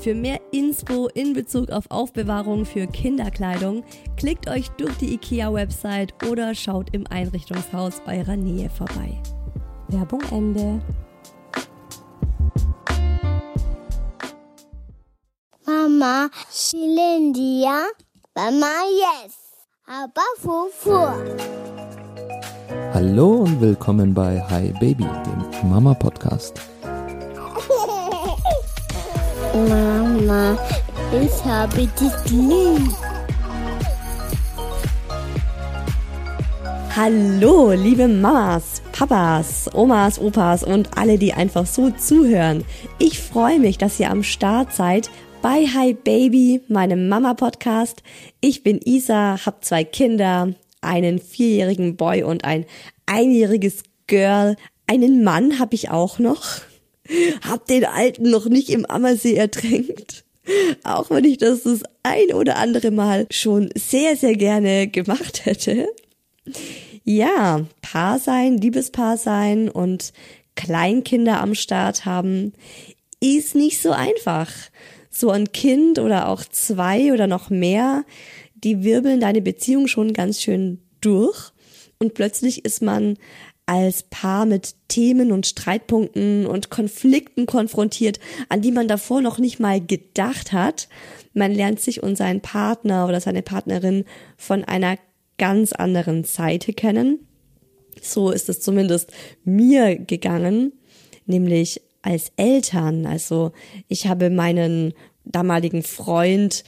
Für mehr Inspo in Bezug auf Aufbewahrung für Kinderkleidung klickt euch durch die IKEA-Website oder schaut im Einrichtungshaus eurer Nähe vorbei. Werbung Ende. Mama, Shilindia, Mama, yes, aber Fufu. Hallo und willkommen bei Hi Baby, dem Mama Podcast. Mama, ich habe dich lieb. Hallo, liebe Mamas, Papas, Omas, Opas und alle, die einfach so zuhören. Ich freue mich, dass ihr am Start seid bei Hi Baby, meinem Mama-Podcast. Ich bin Isa, habe zwei Kinder, einen vierjährigen Boy und ein einjähriges Girl. Einen Mann habe ich auch noch. Hab den Alten noch nicht im Ammersee ertränkt. Auch wenn ich das das ein oder andere Mal schon sehr, sehr gerne gemacht hätte. Ja, Paar sein, Liebespaar sein und Kleinkinder am Start haben, ist nicht so einfach. So ein Kind oder auch zwei oder noch mehr, die wirbeln deine Beziehung schon ganz schön durch und plötzlich ist man als Paar mit Themen und Streitpunkten und Konflikten konfrontiert, an die man davor noch nicht mal gedacht hat. Man lernt sich und seinen Partner oder seine Partnerin von einer ganz anderen Seite kennen. So ist es zumindest mir gegangen, nämlich als Eltern. Also ich habe meinen damaligen Freund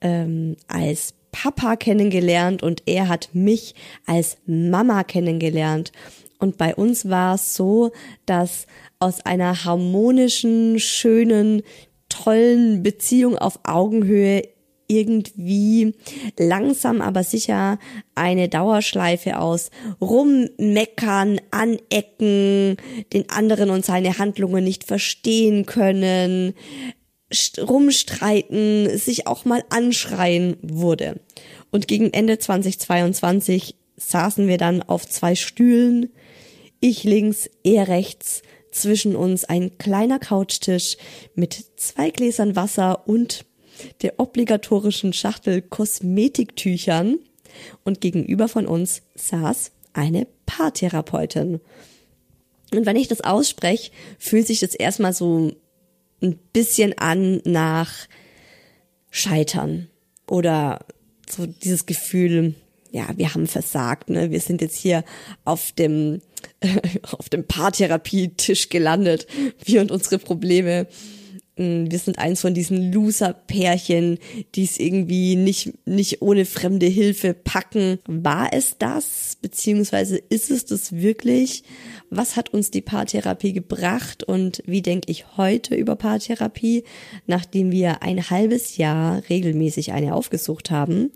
ähm, als Papa kennengelernt und er hat mich als Mama kennengelernt. Und bei uns war es so, dass aus einer harmonischen, schönen, tollen Beziehung auf Augenhöhe irgendwie langsam aber sicher eine Dauerschleife aus rummeckern, anecken, den anderen und seine Handlungen nicht verstehen können, rumstreiten, sich auch mal anschreien wurde. Und gegen Ende 2022 saßen wir dann auf zwei Stühlen, ich links, er rechts, zwischen uns ein kleiner Couchtisch mit zwei Gläsern Wasser und der obligatorischen Schachtel Kosmetiktüchern und gegenüber von uns saß eine Paartherapeutin. Und wenn ich das ausspreche, fühlt sich das erstmal so ein bisschen an nach Scheitern oder so dieses Gefühl, ja, wir haben versagt, ne? Wir sind jetzt hier auf dem auf dem Paartherapietisch gelandet, wir und unsere Probleme. Mm, wir sind eins von diesen Loser-Pärchen, die es irgendwie nicht, nicht ohne fremde Hilfe packen. War es das? Beziehungsweise ist es das wirklich? Was hat uns die Paartherapie gebracht und wie denke ich heute über Paartherapie, nachdem wir ein halbes Jahr regelmäßig eine aufgesucht haben?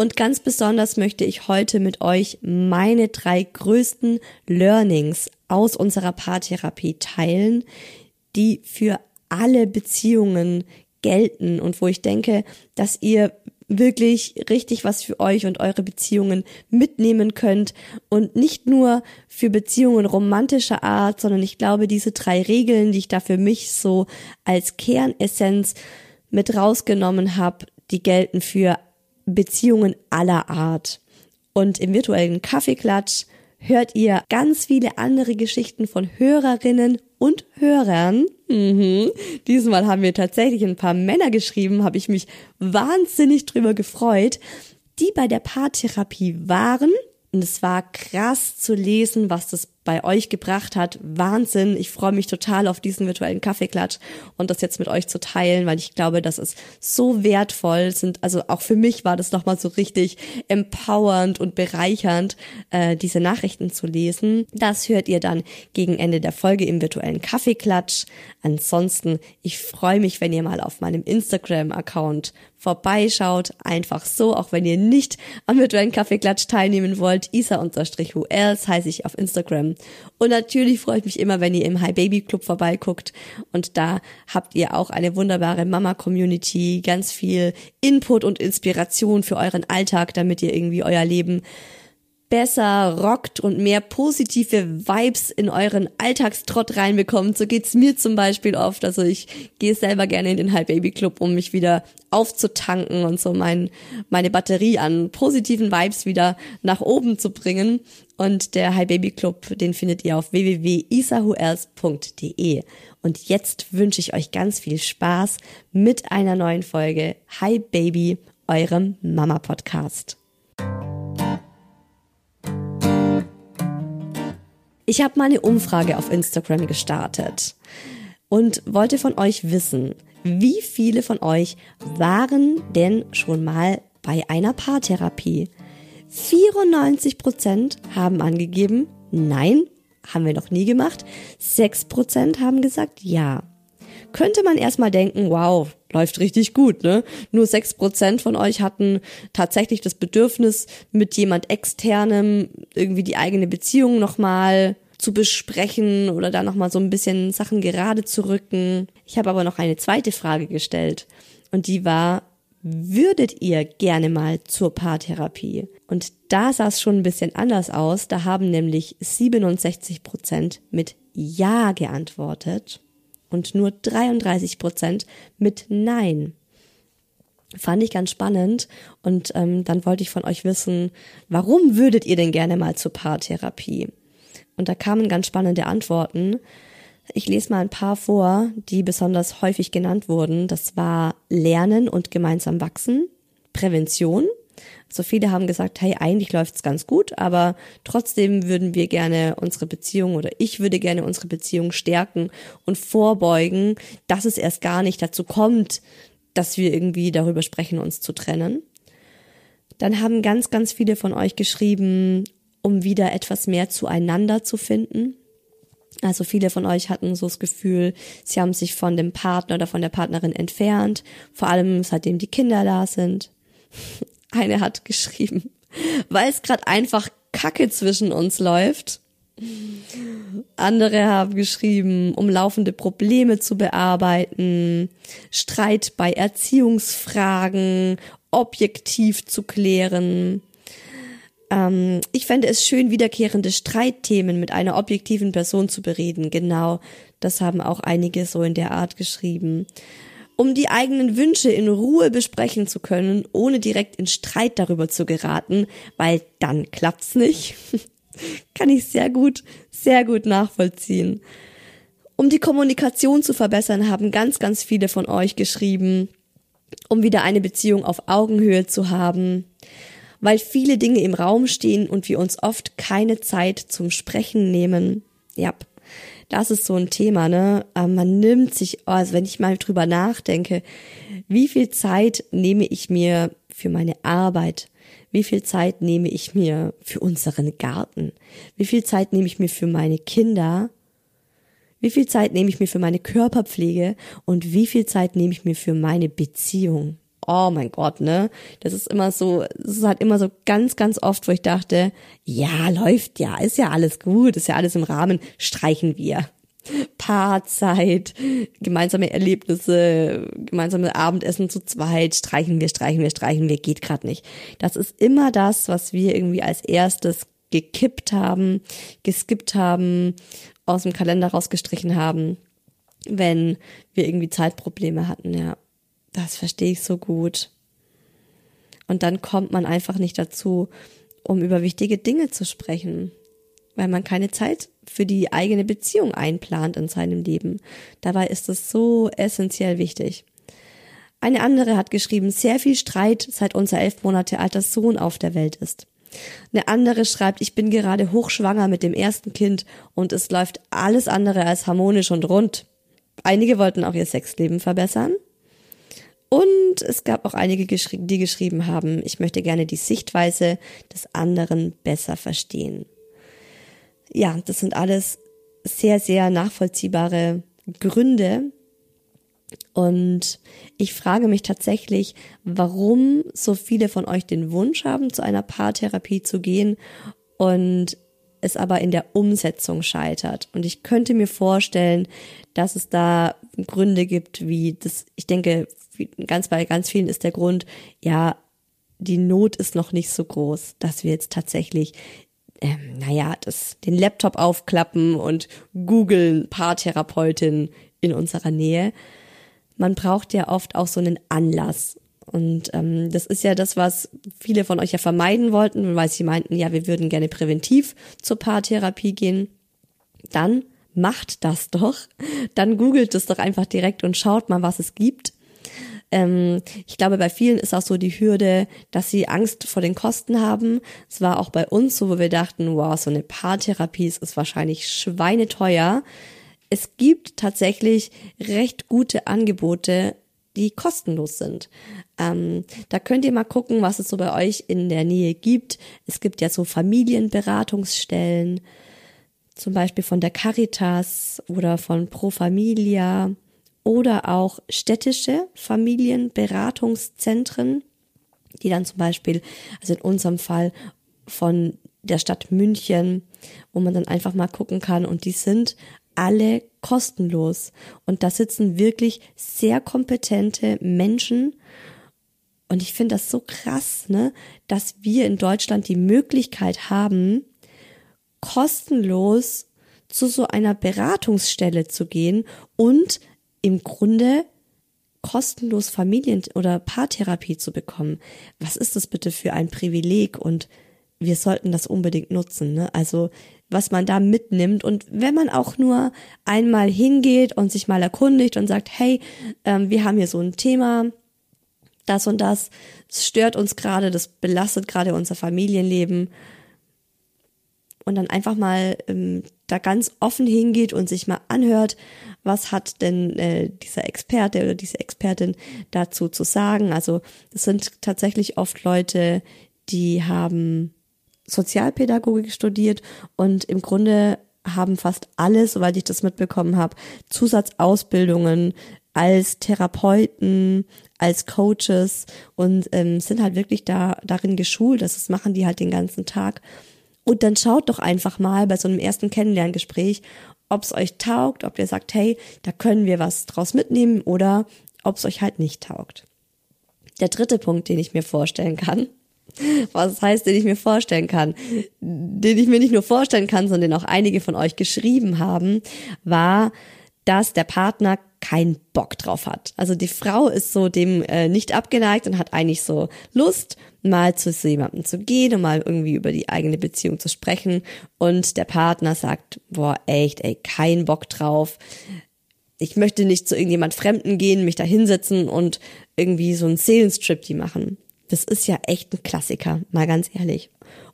Und ganz besonders möchte ich heute mit euch meine drei größten Learnings aus unserer Paartherapie teilen, die für alle Beziehungen gelten und wo ich denke, dass ihr wirklich richtig was für euch und eure Beziehungen mitnehmen könnt und nicht nur für Beziehungen romantischer Art, sondern ich glaube, diese drei Regeln, die ich da für mich so als Kernessenz mit rausgenommen habe, die gelten für Beziehungen aller Art. Und im virtuellen Kaffeeklatsch hört ihr ganz viele andere Geschichten von Hörerinnen und Hörern. Mhm. Diesmal haben wir tatsächlich ein paar Männer geschrieben, habe ich mich wahnsinnig drüber gefreut, die bei der Paartherapie waren. Und es war krass zu lesen, was das bei euch gebracht hat. Wahnsinn. Ich freue mich total auf diesen virtuellen Kaffeeklatsch und das jetzt mit euch zu teilen, weil ich glaube, das ist so wertvoll. Sind also auch für mich war das nochmal so richtig empowernd und bereichernd, äh, diese Nachrichten zu lesen. Das hört ihr dann gegen Ende der Folge im virtuellen Kaffeeklatsch. Ansonsten, ich freue mich, wenn ihr mal auf meinem Instagram-Account vorbeischaut. Einfach so, auch wenn ihr nicht am virtuellen Kaffeeklatsch teilnehmen wollt. Isa-who-else heiße ich auf Instagram. Und natürlich freue ich mich immer, wenn ihr im Hi Baby Club vorbeiguckt. Und da habt ihr auch eine wunderbare Mama-Community, ganz viel Input und Inspiration für euren Alltag, damit ihr irgendwie euer Leben besser rockt und mehr positive Vibes in euren Alltagstrott reinbekommt. So geht's mir zum Beispiel oft. Also ich gehe selber gerne in den High Baby Club, um mich wieder aufzutanken und so mein, meine Batterie an positiven Vibes wieder nach oben zu bringen. Und der High Baby Club, den findet ihr auf www.isahuels.de. Und jetzt wünsche ich euch ganz viel Spaß mit einer neuen Folge Hi Baby, eurem Mama Podcast. Ich habe mal eine Umfrage auf Instagram gestartet und wollte von euch wissen, wie viele von euch waren denn schon mal bei einer Paartherapie? 94 Prozent haben angegeben, nein, haben wir noch nie gemacht. 6 Prozent haben gesagt, ja. Könnte man erstmal denken, wow, läuft richtig gut, ne? Nur 6 Prozent von euch hatten tatsächlich das Bedürfnis, mit jemand externem irgendwie die eigene Beziehung nochmal zu besprechen oder da nochmal so ein bisschen Sachen gerade zu rücken. Ich habe aber noch eine zweite Frage gestellt und die war, würdet ihr gerne mal zur Paartherapie? Und da sah es schon ein bisschen anders aus. Da haben nämlich 67 Prozent mit Ja geantwortet und nur 33 Prozent mit Nein. Fand ich ganz spannend und ähm, dann wollte ich von euch wissen, warum würdet ihr denn gerne mal zur Paartherapie? Und da kamen ganz spannende Antworten. Ich lese mal ein paar vor, die besonders häufig genannt wurden. Das war Lernen und gemeinsam wachsen, Prävention. So viele haben gesagt, hey, eigentlich läuft's ganz gut, aber trotzdem würden wir gerne unsere Beziehung oder ich würde gerne unsere Beziehung stärken und vorbeugen, dass es erst gar nicht dazu kommt, dass wir irgendwie darüber sprechen, uns zu trennen. Dann haben ganz, ganz viele von euch geschrieben, um wieder etwas mehr zueinander zu finden. Also viele von euch hatten so das Gefühl, sie haben sich von dem Partner oder von der Partnerin entfernt, vor allem seitdem die Kinder da sind. Eine hat geschrieben, weil es gerade einfach Kacke zwischen uns läuft. Andere haben geschrieben, um laufende Probleme zu bearbeiten, Streit bei Erziehungsfragen objektiv zu klären, ähm, ich fände es schön, wiederkehrende Streitthemen mit einer objektiven Person zu bereden. Genau, das haben auch einige so in der Art geschrieben. Um die eigenen Wünsche in Ruhe besprechen zu können, ohne direkt in Streit darüber zu geraten, weil dann klappt's nicht. Kann ich sehr gut, sehr gut nachvollziehen. Um die Kommunikation zu verbessern, haben ganz, ganz viele von euch geschrieben, um wieder eine Beziehung auf Augenhöhe zu haben weil viele Dinge im Raum stehen und wir uns oft keine Zeit zum Sprechen nehmen. Ja, das ist so ein Thema, ne? Man nimmt sich, also wenn ich mal drüber nachdenke, wie viel Zeit nehme ich mir für meine Arbeit? Wie viel Zeit nehme ich mir für unseren Garten? Wie viel Zeit nehme ich mir für meine Kinder? Wie viel Zeit nehme ich mir für meine Körperpflege? Und wie viel Zeit nehme ich mir für meine Beziehung? Oh mein Gott, ne? Das ist immer so, es ist halt immer so ganz, ganz oft, wo ich dachte, ja, läuft ja, ist ja alles gut, ist ja alles im Rahmen, streichen wir. Paarzeit, gemeinsame Erlebnisse, gemeinsame Abendessen zu zweit, streichen wir, streichen wir, streichen wir, geht gerade nicht. Das ist immer das, was wir irgendwie als erstes gekippt haben, geskippt haben, aus dem Kalender rausgestrichen haben, wenn wir irgendwie Zeitprobleme hatten, ja. Das verstehe ich so gut. Und dann kommt man einfach nicht dazu, um über wichtige Dinge zu sprechen, weil man keine Zeit für die eigene Beziehung einplant in seinem Leben. Dabei ist es so essentiell wichtig. Eine andere hat geschrieben, sehr viel Streit, seit unser elf Monate alter Sohn auf der Welt ist. Eine andere schreibt, ich bin gerade hochschwanger mit dem ersten Kind und es läuft alles andere als harmonisch und rund. Einige wollten auch ihr Sexleben verbessern. Und es gab auch einige, die geschrieben haben, ich möchte gerne die Sichtweise des anderen besser verstehen ja, das sind alles sehr, sehr nachvollziehbare Gründe. Und ich frage mich tatsächlich, warum so viele von euch den Wunsch haben, zu einer Paartherapie zu gehen und es aber in der Umsetzung scheitert. Und ich könnte mir vorstellen, dass es da Gründe gibt, wie das, ich denke, ganz bei ganz vielen ist der Grund, ja, die Not ist noch nicht so groß, dass wir jetzt tatsächlich ähm, naja, das, den Laptop aufklappen und googeln Paartherapeutin in unserer Nähe. Man braucht ja oft auch so einen Anlass. Und ähm, das ist ja das, was viele von euch ja vermeiden wollten, weil sie meinten, ja, wir würden gerne präventiv zur Paartherapie gehen. Dann macht das doch. Dann googelt es doch einfach direkt und schaut mal, was es gibt. Ähm, ich glaube, bei vielen ist auch so die Hürde, dass sie Angst vor den Kosten haben. Es war auch bei uns so, wo wir dachten, wow, so eine Paartherapie ist wahrscheinlich schweineteuer. Es gibt tatsächlich recht gute Angebote, die kostenlos sind. Ähm, da könnt ihr mal gucken, was es so bei euch in der Nähe gibt. Es gibt ja so Familienberatungsstellen, zum Beispiel von der Caritas oder von Pro Familia oder auch städtische Familienberatungszentren, die dann zum Beispiel, also in unserem Fall von der Stadt München, wo man dann einfach mal gucken kann und die sind alle kostenlos. Und da sitzen wirklich sehr kompetente Menschen. Und ich finde das so krass, ne, dass wir in Deutschland die Möglichkeit haben, kostenlos zu so einer Beratungsstelle zu gehen und im Grunde kostenlos Familien- oder Paartherapie zu bekommen. Was ist das bitte für ein Privileg? Und wir sollten das unbedingt nutzen. Ne? Also was man da mitnimmt und wenn man auch nur einmal hingeht und sich mal erkundigt und sagt, hey, ähm, wir haben hier so ein Thema, das und das, es stört uns gerade, das belastet gerade unser Familienleben und dann einfach mal ähm, da ganz offen hingeht und sich mal anhört, was hat denn äh, dieser Experte oder diese Expertin dazu zu sagen. Also das sind tatsächlich oft Leute, die haben Sozialpädagogik studiert und im Grunde haben fast alle, soweit ich das mitbekommen habe, Zusatzausbildungen als Therapeuten, als Coaches und ähm, sind halt wirklich da darin geschult. Das machen die halt den ganzen Tag. Und dann schaut doch einfach mal bei so einem ersten Kennenlerngespräch, ob es euch taugt, ob ihr sagt, hey, da können wir was draus mitnehmen oder ob es euch halt nicht taugt. Der dritte Punkt, den ich mir vorstellen kann, was heißt, den ich mir vorstellen kann, den ich mir nicht nur vorstellen kann, sondern auch einige von euch geschrieben haben, war, dass der Partner keinen Bock drauf hat. Also die Frau ist so dem äh, nicht abgeneigt und hat eigentlich so Lust, mal zu jemandem zu gehen und mal irgendwie über die eigene Beziehung zu sprechen. Und der Partner sagt, boah, echt, ey, kein Bock drauf. Ich möchte nicht zu irgendjemand Fremden gehen, mich da hinsetzen und irgendwie so einen Seelenstrip die machen. Das ist ja echt ein Klassiker, mal ganz ehrlich.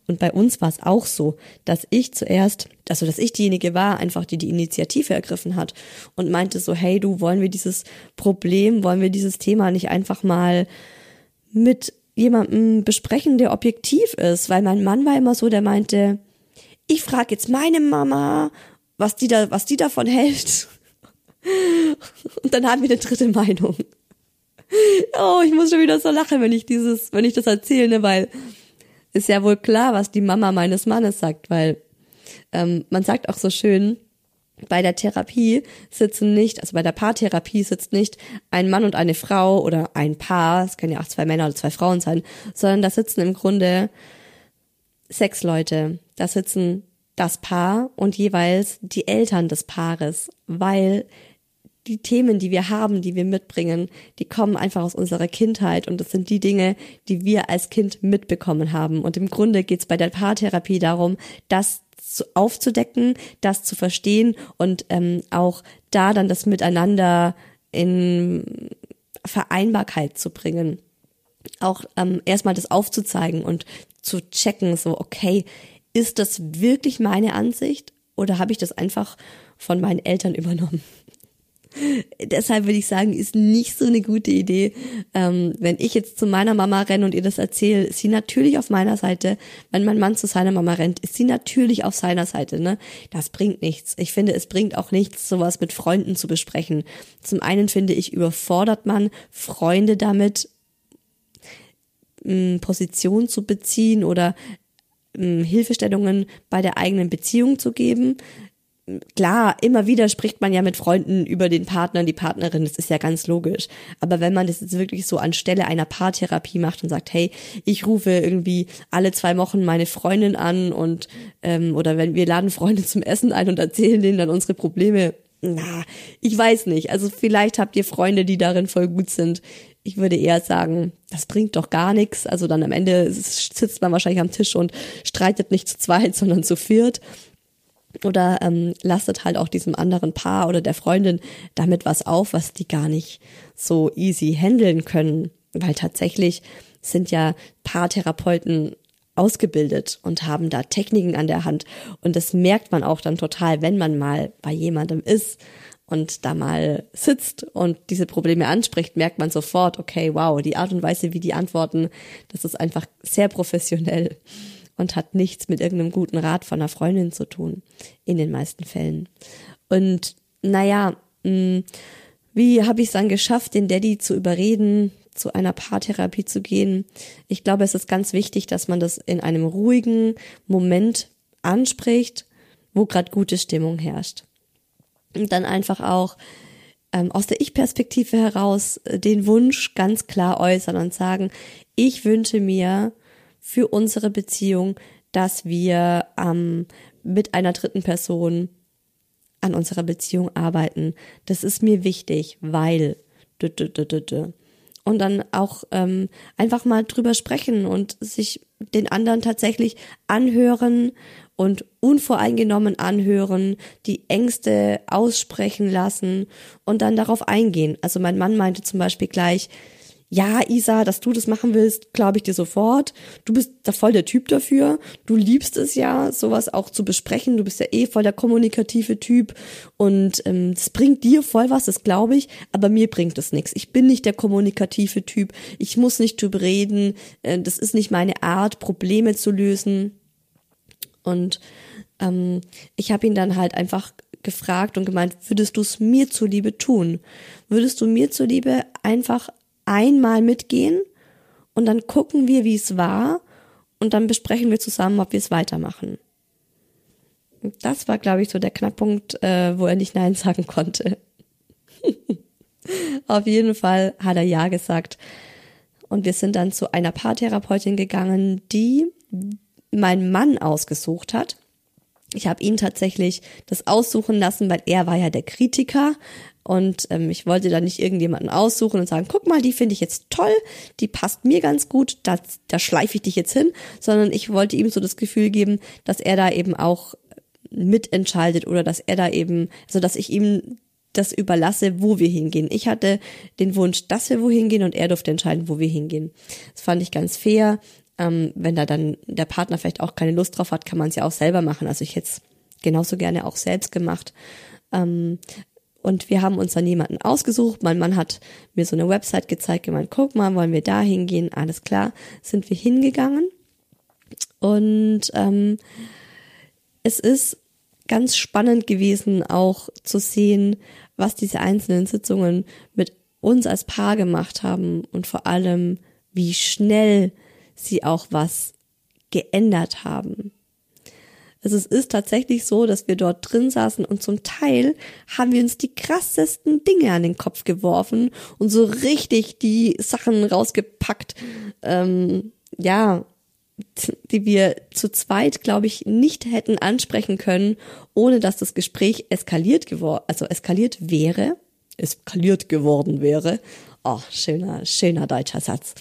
Und bei uns war es auch so, dass ich zuerst, also dass ich diejenige war, einfach die die Initiative ergriffen hat und meinte so, hey du, wollen wir dieses Problem, wollen wir dieses Thema nicht einfach mal mit jemandem besprechen, der objektiv ist, weil mein Mann war immer so, der meinte, ich frage jetzt meine Mama, was die da, was die davon hält. Und dann haben wir eine dritte Meinung. Oh, ich muss schon wieder so lachen, wenn ich dieses, wenn ich das erzähle, ne, weil ist ja wohl klar, was die Mama meines Mannes sagt, weil ähm, man sagt auch so schön, bei der Therapie sitzen nicht, also bei der Paartherapie sitzt nicht ein Mann und eine Frau oder ein Paar, es können ja auch zwei Männer oder zwei Frauen sein, sondern da sitzen im Grunde sechs Leute. Da sitzen das Paar und jeweils die Eltern des Paares, weil die Themen, die wir haben, die wir mitbringen, die kommen einfach aus unserer Kindheit und das sind die Dinge, die wir als Kind mitbekommen haben. Und im Grunde geht es bei der Paartherapie darum, das aufzudecken, das zu verstehen und ähm, auch da dann das Miteinander in Vereinbarkeit zu bringen. Auch ähm, erstmal das aufzuzeigen und zu checken, so, okay, ist das wirklich meine Ansicht oder habe ich das einfach von meinen Eltern übernommen? Deshalb würde ich sagen, ist nicht so eine gute Idee. Ähm, wenn ich jetzt zu meiner Mama renne und ihr das erzähle, ist sie natürlich auf meiner Seite. Wenn mein Mann zu seiner Mama rennt, ist sie natürlich auf seiner Seite. Ne? Das bringt nichts. Ich finde, es bringt auch nichts, sowas mit Freunden zu besprechen. Zum einen finde ich, überfordert man Freunde damit, Position zu beziehen oder Hilfestellungen bei der eigenen Beziehung zu geben klar, immer wieder spricht man ja mit Freunden über den Partner und die Partnerin, das ist ja ganz logisch. Aber wenn man das jetzt wirklich so anstelle einer Paartherapie macht und sagt, hey, ich rufe irgendwie alle zwei Wochen meine Freundin an und ähm, oder wenn wir laden Freunde zum Essen ein und erzählen denen dann unsere Probleme, na, ich weiß nicht. Also vielleicht habt ihr Freunde, die darin voll gut sind. Ich würde eher sagen, das bringt doch gar nichts. Also dann am Ende sitzt man wahrscheinlich am Tisch und streitet nicht zu zweit, sondern zu viert oder ähm, lastet halt auch diesem anderen Paar oder der Freundin damit was auf, was die gar nicht so easy handeln können, weil tatsächlich sind ja Paartherapeuten ausgebildet und haben da Techniken an der Hand. Und das merkt man auch dann total, wenn man mal bei jemandem ist und da mal sitzt und diese Probleme anspricht, merkt man sofort, okay, wow, die Art und Weise, wie die antworten, das ist einfach sehr professionell und hat nichts mit irgendeinem guten Rat von einer Freundin zu tun, in den meisten Fällen. Und naja, mh, mm, wie habe ich es dann geschafft, den Daddy zu überreden, zu einer Paartherapie zu gehen? Ich glaube, es ist ganz wichtig, dass man das in einem ruhigen Moment anspricht, wo gerade gute Stimmung herrscht. Und dann einfach auch ähm, aus der Ich-Perspektive heraus äh, den Wunsch ganz klar äußern und sagen, ich wünsche mir, für unsere Beziehung, dass wir ähm, mit einer dritten Person an unserer Beziehung arbeiten. Das ist mir wichtig, weil und dann auch ähm, einfach mal drüber sprechen und sich den anderen tatsächlich anhören und unvoreingenommen anhören, die Ängste aussprechen lassen und dann darauf eingehen. Also mein Mann meinte zum Beispiel gleich, ja, Isa, dass du das machen willst, glaube ich dir sofort. Du bist da voll der Typ dafür. Du liebst es ja, sowas auch zu besprechen. Du bist ja eh voll der kommunikative Typ und ähm, das bringt dir voll was, das glaube ich, aber mir bringt es nichts. Ich bin nicht der kommunikative Typ. Ich muss nicht drüber reden. Äh, das ist nicht meine Art, Probleme zu lösen. Und ähm, ich habe ihn dann halt einfach gefragt und gemeint, würdest du es mir zuliebe tun? Würdest du mir zuliebe einfach einmal mitgehen und dann gucken wir, wie es war und dann besprechen wir zusammen, ob wir es weitermachen. Das war, glaube ich, so der Knackpunkt, äh, wo er nicht Nein sagen konnte. Auf jeden Fall hat er Ja gesagt. Und wir sind dann zu einer Paartherapeutin gegangen, die mein Mann ausgesucht hat. Ich habe ihn tatsächlich das aussuchen lassen, weil er war ja der Kritiker und ähm, ich wollte da nicht irgendjemanden aussuchen und sagen, guck mal, die finde ich jetzt toll, die passt mir ganz gut, da, da schleife ich dich jetzt hin, sondern ich wollte ihm so das Gefühl geben, dass er da eben auch mitentscheidet oder dass er da eben, also dass ich ihm das überlasse, wo wir hingehen. Ich hatte den Wunsch, dass wir wohin gehen und er durfte entscheiden, wo wir hingehen. Das fand ich ganz fair. Ähm, wenn da dann der Partner vielleicht auch keine Lust drauf hat, kann man es ja auch selber machen. Also ich hätte es genauso gerne auch selbst gemacht. Ähm, und wir haben uns dann jemanden ausgesucht. Mein Mann hat mir so eine Website gezeigt, gemeint, guck mal, wollen wir da hingehen? Alles klar, sind wir hingegangen. Und ähm, es ist ganz spannend gewesen, auch zu sehen, was diese einzelnen Sitzungen mit uns als Paar gemacht haben und vor allem, wie schnell sie auch was geändert haben. Also es ist tatsächlich so, dass wir dort drin saßen und zum Teil haben wir uns die krassesten Dinge an den Kopf geworfen und so richtig die Sachen rausgepackt, ähm, ja, die wir zu zweit, glaube ich, nicht hätten ansprechen können, ohne dass das Gespräch eskaliert geworden, also eskaliert wäre, eskaliert geworden wäre. Oh, schöner, schöner deutscher Satz.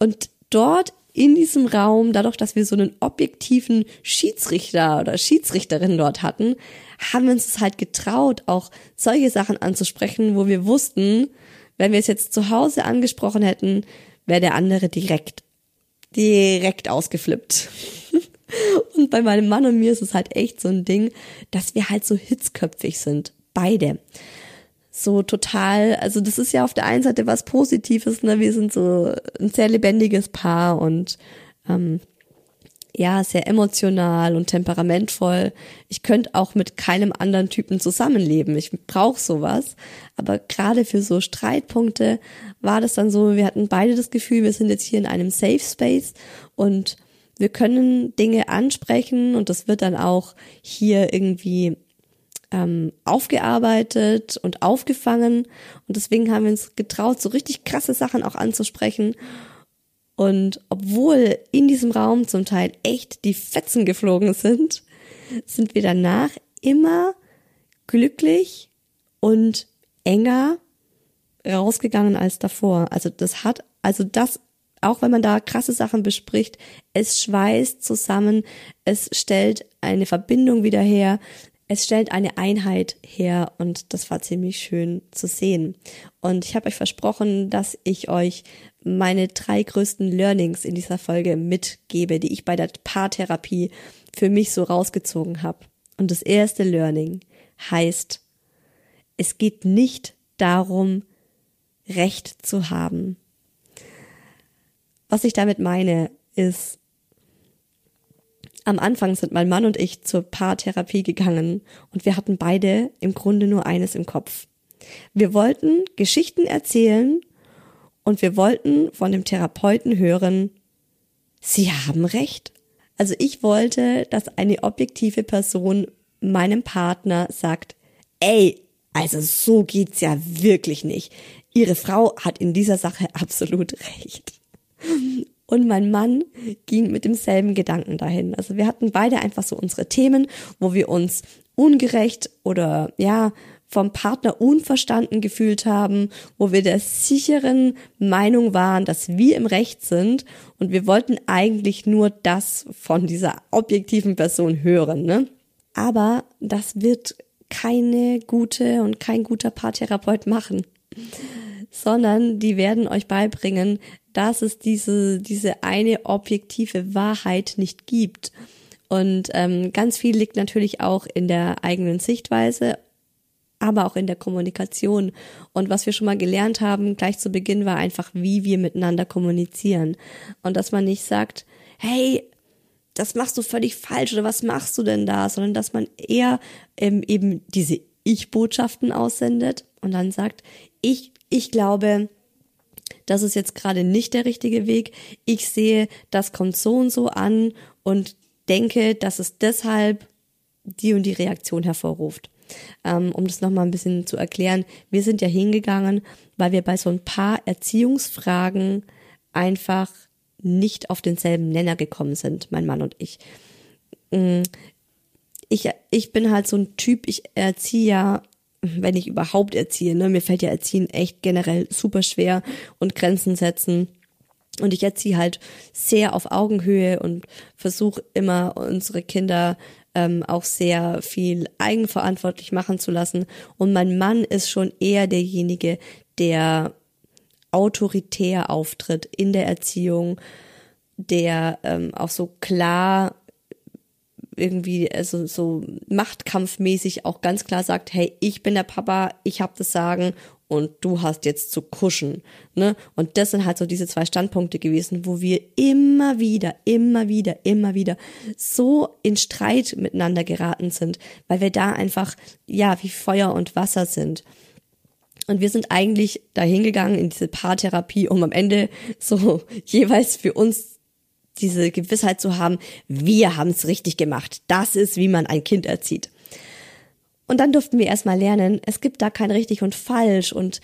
Und dort in diesem Raum, dadurch, dass wir so einen objektiven Schiedsrichter oder Schiedsrichterin dort hatten, haben wir uns es halt getraut, auch solche Sachen anzusprechen, wo wir wussten, wenn wir es jetzt zu Hause angesprochen hätten, wäre der andere direkt, direkt ausgeflippt. und bei meinem Mann und mir ist es halt echt so ein Ding, dass wir halt so hitzköpfig sind. Beide so total, also das ist ja auf der einen Seite was Positives, ne? Wir sind so ein sehr lebendiges Paar und ähm, ja, sehr emotional und temperamentvoll. Ich könnte auch mit keinem anderen Typen zusammenleben. Ich brauche sowas. Aber gerade für so Streitpunkte war das dann so, wir hatten beide das Gefühl, wir sind jetzt hier in einem Safe Space und wir können Dinge ansprechen und das wird dann auch hier irgendwie ähm, aufgearbeitet und aufgefangen. Und deswegen haben wir uns getraut, so richtig krasse Sachen auch anzusprechen. Und obwohl in diesem Raum zum Teil echt die Fetzen geflogen sind, sind wir danach immer glücklich und enger rausgegangen als davor. Also das hat, also das, auch wenn man da krasse Sachen bespricht, es schweißt zusammen, es stellt eine Verbindung wieder her, es stellt eine Einheit her und das war ziemlich schön zu sehen. Und ich habe euch versprochen, dass ich euch meine drei größten Learnings in dieser Folge mitgebe, die ich bei der Paartherapie für mich so rausgezogen habe. Und das erste Learning heißt, es geht nicht darum, Recht zu haben. Was ich damit meine, ist, am Anfang sind mein Mann und ich zur Paartherapie gegangen und wir hatten beide im Grunde nur eines im Kopf. Wir wollten Geschichten erzählen und wir wollten von dem Therapeuten hören, Sie haben recht. Also ich wollte, dass eine objektive Person meinem Partner sagt, ey, also so geht's ja wirklich nicht. Ihre Frau hat in dieser Sache absolut recht. Und mein Mann ging mit demselben Gedanken dahin. Also wir hatten beide einfach so unsere Themen, wo wir uns ungerecht oder ja, vom Partner unverstanden gefühlt haben, wo wir der sicheren Meinung waren, dass wir im Recht sind und wir wollten eigentlich nur das von dieser objektiven Person hören, ne? Aber das wird keine gute und kein guter Paartherapeut machen, sondern die werden euch beibringen, dass es diese, diese eine objektive Wahrheit nicht gibt. Und ähm, ganz viel liegt natürlich auch in der eigenen Sichtweise, aber auch in der Kommunikation. Und was wir schon mal gelernt haben, gleich zu Beginn, war einfach, wie wir miteinander kommunizieren. Und dass man nicht sagt, hey, das machst du völlig falsch oder was machst du denn da, sondern dass man eher ähm, eben diese Ich-Botschaften aussendet und dann sagt, ich, ich glaube, das ist jetzt gerade nicht der richtige Weg. Ich sehe, das kommt so und so an und denke, dass es deshalb die und die Reaktion hervorruft. Ähm, um das nochmal ein bisschen zu erklären, wir sind ja hingegangen, weil wir bei so ein paar Erziehungsfragen einfach nicht auf denselben Nenner gekommen sind, mein Mann und ich. Mm, ich, ich bin halt so ein Typ, ich erziehe ja wenn ich überhaupt erziehe. Ne? Mir fällt ja Erziehen echt generell super schwer und Grenzen setzen. Und ich erziehe halt sehr auf Augenhöhe und versuche immer unsere Kinder ähm, auch sehr viel eigenverantwortlich machen zu lassen. Und mein Mann ist schon eher derjenige, der autoritär auftritt in der Erziehung, der ähm, auch so klar irgendwie also so machtkampfmäßig auch ganz klar sagt, hey, ich bin der Papa, ich habe das Sagen und du hast jetzt zu kuschen, ne? Und das sind halt so diese zwei Standpunkte gewesen, wo wir immer wieder, immer wieder, immer wieder so in Streit miteinander geraten sind, weil wir da einfach ja wie Feuer und Wasser sind. Und wir sind eigentlich dahingegangen in diese Paartherapie, um am Ende so jeweils für uns diese Gewissheit zu haben, wir haben es richtig gemacht. Das ist, wie man ein Kind erzieht. Und dann durften wir erstmal lernen, es gibt da kein richtig und falsch und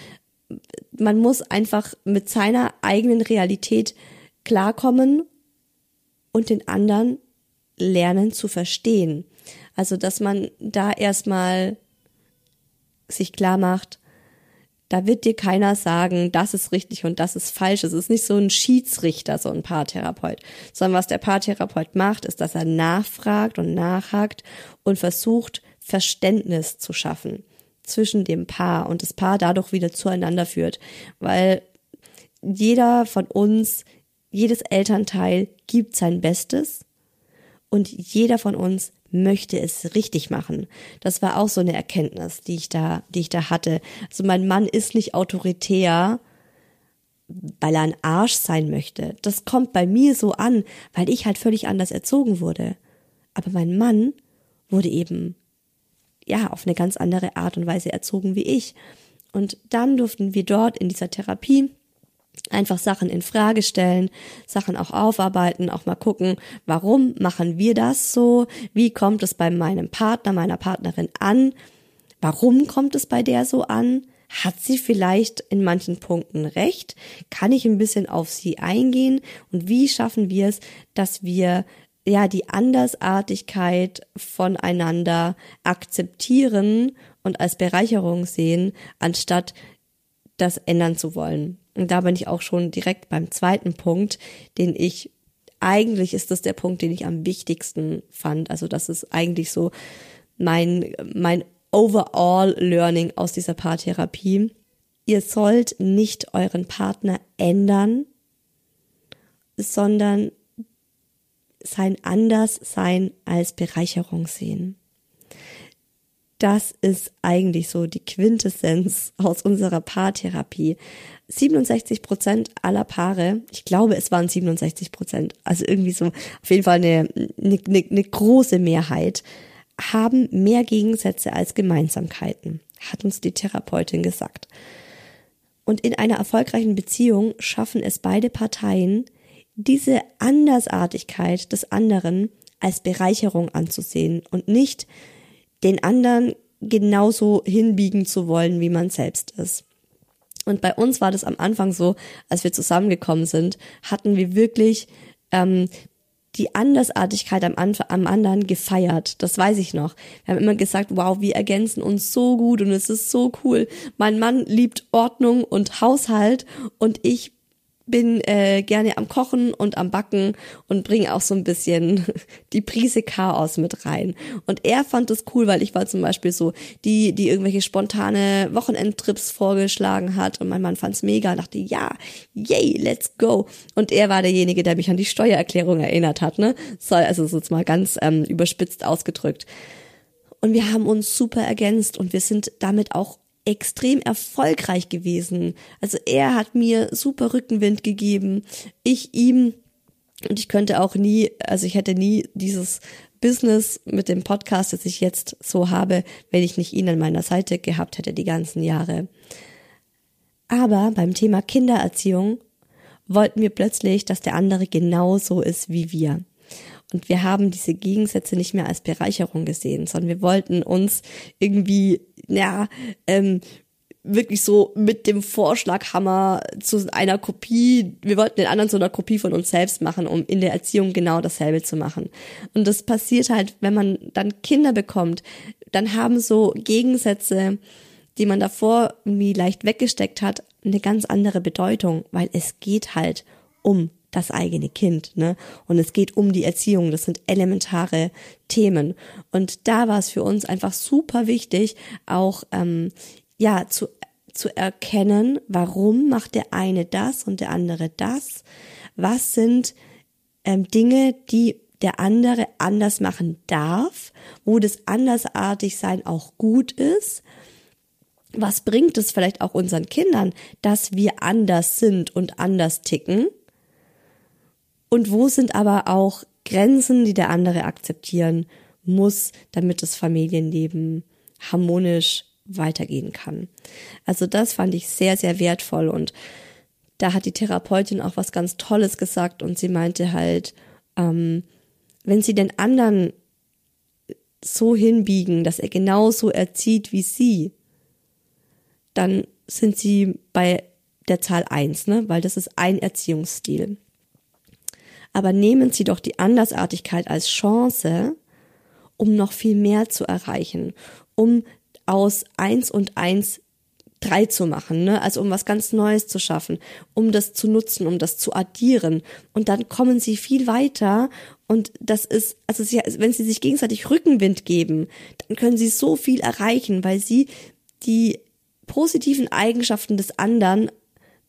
man muss einfach mit seiner eigenen Realität klarkommen und den anderen lernen zu verstehen. Also, dass man da erstmal sich klar macht, da wird dir keiner sagen, das ist richtig und das ist falsch. Es ist nicht so ein Schiedsrichter, so ein Paartherapeut, sondern was der Paartherapeut macht, ist, dass er nachfragt und nachhakt und versucht, Verständnis zu schaffen zwischen dem Paar und das Paar dadurch wieder zueinander führt, weil jeder von uns, jedes Elternteil gibt sein Bestes und jeder von uns möchte es richtig machen. Das war auch so eine Erkenntnis, die ich da, die ich da hatte. Also mein Mann ist nicht autoritär, weil er ein Arsch sein möchte. Das kommt bei mir so an, weil ich halt völlig anders erzogen wurde. Aber mein Mann wurde eben ja, auf eine ganz andere Art und Weise erzogen wie ich. Und dann durften wir dort in dieser Therapie einfach Sachen in Frage stellen, Sachen auch aufarbeiten, auch mal gucken, warum machen wir das so? Wie kommt es bei meinem Partner, meiner Partnerin an? Warum kommt es bei der so an? Hat sie vielleicht in manchen Punkten recht? Kann ich ein bisschen auf sie eingehen? Und wie schaffen wir es, dass wir ja die Andersartigkeit voneinander akzeptieren und als Bereicherung sehen, anstatt das ändern zu wollen. Und da bin ich auch schon direkt beim zweiten Punkt, den ich eigentlich ist das der Punkt, den ich am wichtigsten fand. Also das ist eigentlich so mein mein overall Learning aus dieser Paartherapie. Ihr sollt nicht euren Partner ändern, sondern sein Anderssein als Bereicherung sehen. Das ist eigentlich so die Quintessenz aus unserer Paartherapie. 67 Prozent aller Paare, ich glaube, es waren 67 Prozent, also irgendwie so auf jeden Fall eine, eine, eine große Mehrheit, haben mehr Gegensätze als Gemeinsamkeiten, hat uns die Therapeutin gesagt. Und in einer erfolgreichen Beziehung schaffen es beide Parteien, diese Andersartigkeit des anderen als Bereicherung anzusehen und nicht den anderen genauso hinbiegen zu wollen, wie man selbst ist. Und bei uns war das am Anfang so, als wir zusammengekommen sind, hatten wir wirklich ähm, die Andersartigkeit am, Anfang, am anderen gefeiert. Das weiß ich noch. Wir haben immer gesagt, wow, wir ergänzen uns so gut und es ist so cool. Mein Mann liebt Ordnung und Haushalt und ich bin äh, gerne am Kochen und am Backen und bringe auch so ein bisschen die Prise Chaos mit rein. Und er fand das cool, weil ich war zum Beispiel so die, die irgendwelche spontane Wochenendtrips vorgeschlagen hat und mein Mann fand's mega dachte, ja, yay, let's go. Und er war derjenige, der mich an die Steuererklärung erinnert hat, ne? So, also so jetzt mal ganz ähm, überspitzt ausgedrückt. Und wir haben uns super ergänzt und wir sind damit auch extrem erfolgreich gewesen. Also er hat mir super Rückenwind gegeben, ich ihm und ich könnte auch nie, also ich hätte nie dieses Business mit dem Podcast, das ich jetzt so habe, wenn ich nicht ihn an meiner Seite gehabt hätte die ganzen Jahre. Aber beim Thema Kindererziehung wollten wir plötzlich, dass der andere genauso ist wie wir. Und wir haben diese Gegensätze nicht mehr als Bereicherung gesehen, sondern wir wollten uns irgendwie, ja, ähm, wirklich so mit dem Vorschlaghammer zu einer Kopie, wir wollten den anderen zu einer Kopie von uns selbst machen, um in der Erziehung genau dasselbe zu machen. Und das passiert halt, wenn man dann Kinder bekommt, dann haben so Gegensätze, die man davor irgendwie leicht weggesteckt hat, eine ganz andere Bedeutung, weil es geht halt um das eigene Kind, ne? Und es geht um die Erziehung. Das sind elementare Themen. Und da war es für uns einfach super wichtig, auch ähm, ja zu zu erkennen, warum macht der eine das und der andere das? Was sind ähm, Dinge, die der andere anders machen darf, wo das andersartig sein auch gut ist? Was bringt es vielleicht auch unseren Kindern, dass wir anders sind und anders ticken? Und wo sind aber auch Grenzen, die der andere akzeptieren muss, damit das Familienleben harmonisch weitergehen kann. Also das fand ich sehr, sehr wertvoll und da hat die Therapeutin auch was ganz Tolles gesagt und sie meinte halt, ähm, wenn sie den anderen so hinbiegen, dass er genauso erzieht wie sie, dann sind sie bei der Zahl eins, ne? weil das ist ein Erziehungsstil. Aber nehmen Sie doch die Andersartigkeit als Chance, um noch viel mehr zu erreichen, um aus eins und eins drei zu machen, ne? Also um was ganz Neues zu schaffen, um das zu nutzen, um das zu addieren. Und dann kommen sie viel weiter. Und das ist, also sie, wenn sie sich gegenseitig Rückenwind geben, dann können sie so viel erreichen, weil sie die positiven Eigenschaften des anderen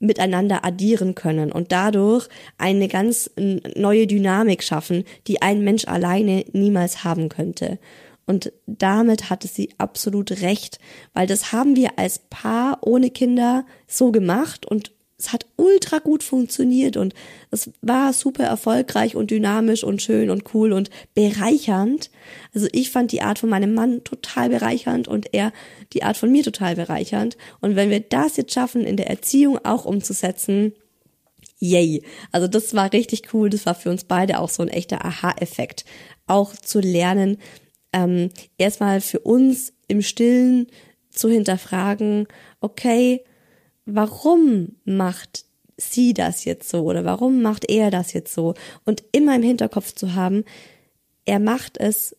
miteinander addieren können und dadurch eine ganz neue Dynamik schaffen, die ein Mensch alleine niemals haben könnte. Und damit hatte sie absolut recht, weil das haben wir als Paar ohne Kinder so gemacht und es hat ultra gut funktioniert und es war super erfolgreich und dynamisch und schön und cool und bereichernd. Also ich fand die Art von meinem Mann total bereichernd und er die Art von mir total bereichernd. Und wenn wir das jetzt schaffen, in der Erziehung auch umzusetzen, yay. Also das war richtig cool. Das war für uns beide auch so ein echter Aha-Effekt. Auch zu lernen, ähm, erstmal für uns im Stillen zu hinterfragen, okay, warum macht sie das jetzt so oder warum macht er das jetzt so? Und immer im Hinterkopf zu haben, er macht es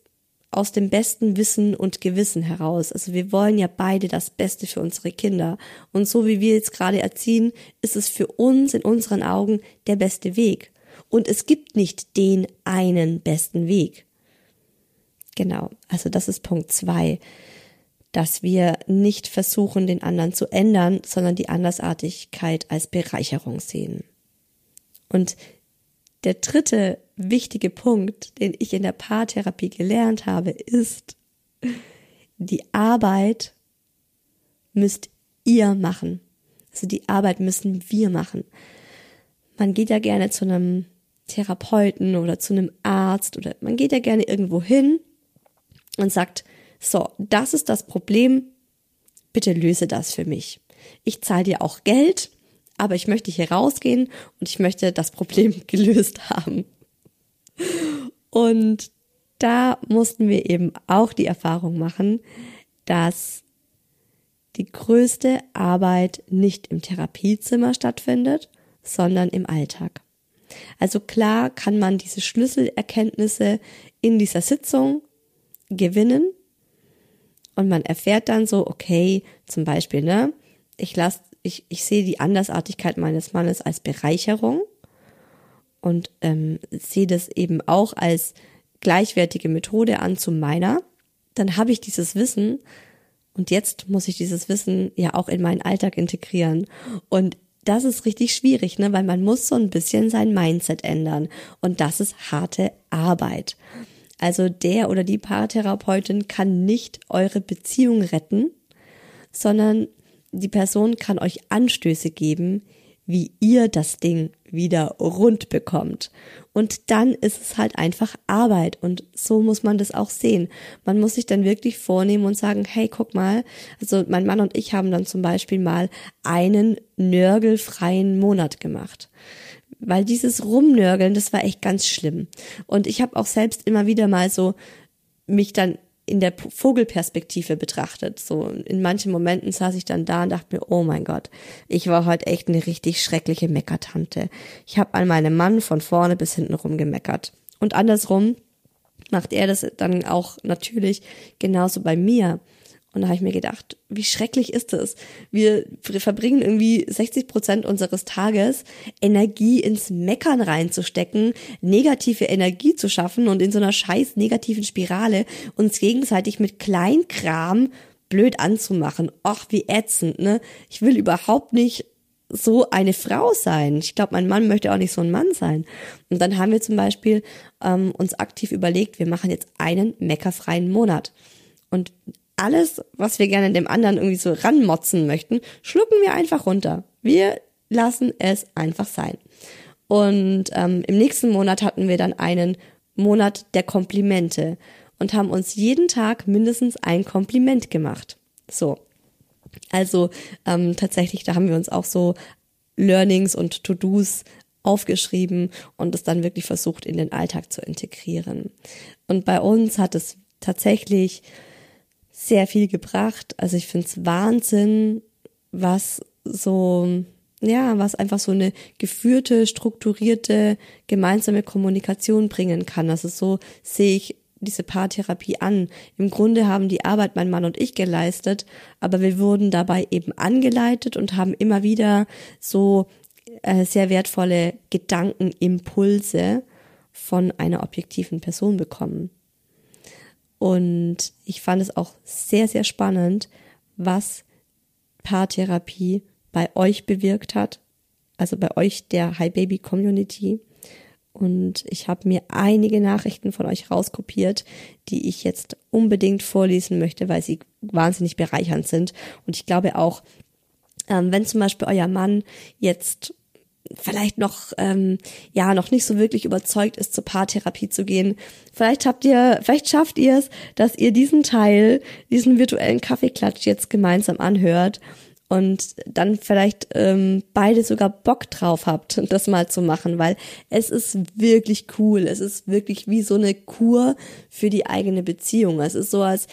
aus dem besten Wissen und Gewissen heraus. Also wir wollen ja beide das Beste für unsere Kinder. Und so wie wir jetzt gerade erziehen, ist es für uns in unseren Augen der beste Weg. Und es gibt nicht den einen besten Weg. Genau, also das ist Punkt zwei, dass wir nicht versuchen, den anderen zu ändern, sondern die Andersartigkeit als Bereicherung sehen. Und der dritte wichtige Punkt, den ich in der Paartherapie gelernt habe, ist, die Arbeit müsst ihr machen. Also die Arbeit müssen wir machen. Man geht ja gerne zu einem Therapeuten oder zu einem Arzt oder man geht ja gerne irgendwo hin und sagt, so, das ist das Problem, bitte löse das für mich. Ich zahle dir auch Geld, aber ich möchte hier rausgehen und ich möchte das Problem gelöst haben. Und da mussten wir eben auch die Erfahrung machen, dass die größte Arbeit nicht im Therapiezimmer stattfindet, sondern im Alltag. Also klar kann man diese Schlüsselerkenntnisse in dieser Sitzung gewinnen. Und man erfährt dann so, okay, zum Beispiel, ne, ich lasse, ich, ich sehe die Andersartigkeit meines Mannes als Bereicherung und ähm, sehe das eben auch als gleichwertige Methode an zu meiner. Dann habe ich dieses Wissen und jetzt muss ich dieses Wissen ja auch in meinen Alltag integrieren. Und das ist richtig schwierig, ne, weil man muss so ein bisschen sein Mindset ändern. Und das ist harte Arbeit. Also der oder die Paartherapeutin kann nicht eure Beziehung retten, sondern die Person kann euch Anstöße geben, wie ihr das Ding wieder rund bekommt. Und dann ist es halt einfach Arbeit und so muss man das auch sehen. Man muss sich dann wirklich vornehmen und sagen, hey, guck mal, also mein Mann und ich haben dann zum Beispiel mal einen nörgelfreien Monat gemacht weil dieses Rumnörgeln, das war echt ganz schlimm. Und ich habe auch selbst immer wieder mal so mich dann in der Vogelperspektive betrachtet. So in manchen Momenten saß ich dann da und dachte mir, oh mein Gott, ich war heute echt eine richtig schreckliche Meckertante. Ich habe an meinem Mann von vorne bis hinten rum gemeckert. Und andersrum macht er das dann auch natürlich genauso bei mir. Und da habe ich mir gedacht, wie schrecklich ist es? Wir verbringen irgendwie 60 Prozent unseres Tages, Energie ins Meckern reinzustecken, negative Energie zu schaffen und in so einer scheiß negativen Spirale uns gegenseitig mit Kleinkram blöd anzumachen. Och, wie ätzend, ne? Ich will überhaupt nicht so eine Frau sein. Ich glaube, mein Mann möchte auch nicht so ein Mann sein. Und dann haben wir zum Beispiel ähm, uns aktiv überlegt, wir machen jetzt einen meckerfreien Monat. Und alles, was wir gerne dem anderen irgendwie so ranmotzen möchten, schlucken wir einfach runter. Wir lassen es einfach sein. Und ähm, im nächsten Monat hatten wir dann einen Monat der Komplimente und haben uns jeden Tag mindestens ein Kompliment gemacht. So. Also ähm, tatsächlich, da haben wir uns auch so Learnings und To-Dos aufgeschrieben und es dann wirklich versucht in den Alltag zu integrieren. Und bei uns hat es tatsächlich sehr viel gebracht. Also ich finde es Wahnsinn, was so, ja, was einfach so eine geführte, strukturierte, gemeinsame Kommunikation bringen kann. Also so sehe ich diese Paartherapie an. Im Grunde haben die Arbeit mein Mann und ich geleistet, aber wir wurden dabei eben angeleitet und haben immer wieder so äh, sehr wertvolle Gedankenimpulse von einer objektiven Person bekommen. Und ich fand es auch sehr, sehr spannend, was Paartherapie bei euch bewirkt hat, also bei euch der Hi Baby Community. Und ich habe mir einige Nachrichten von euch rauskopiert, die ich jetzt unbedingt vorlesen möchte, weil sie wahnsinnig bereichernd sind. Und ich glaube auch, ähm, wenn zum Beispiel euer Mann jetzt vielleicht noch ähm, ja noch nicht so wirklich überzeugt ist zur Paartherapie zu gehen. Vielleicht habt ihr, vielleicht schafft ihr es, dass ihr diesen Teil, diesen virtuellen Kaffeeklatsch jetzt gemeinsam anhört und dann vielleicht ähm, beide sogar Bock drauf habt, das mal zu machen, weil es ist wirklich cool. Es ist wirklich wie so eine Kur für die eigene Beziehung. Es ist so, als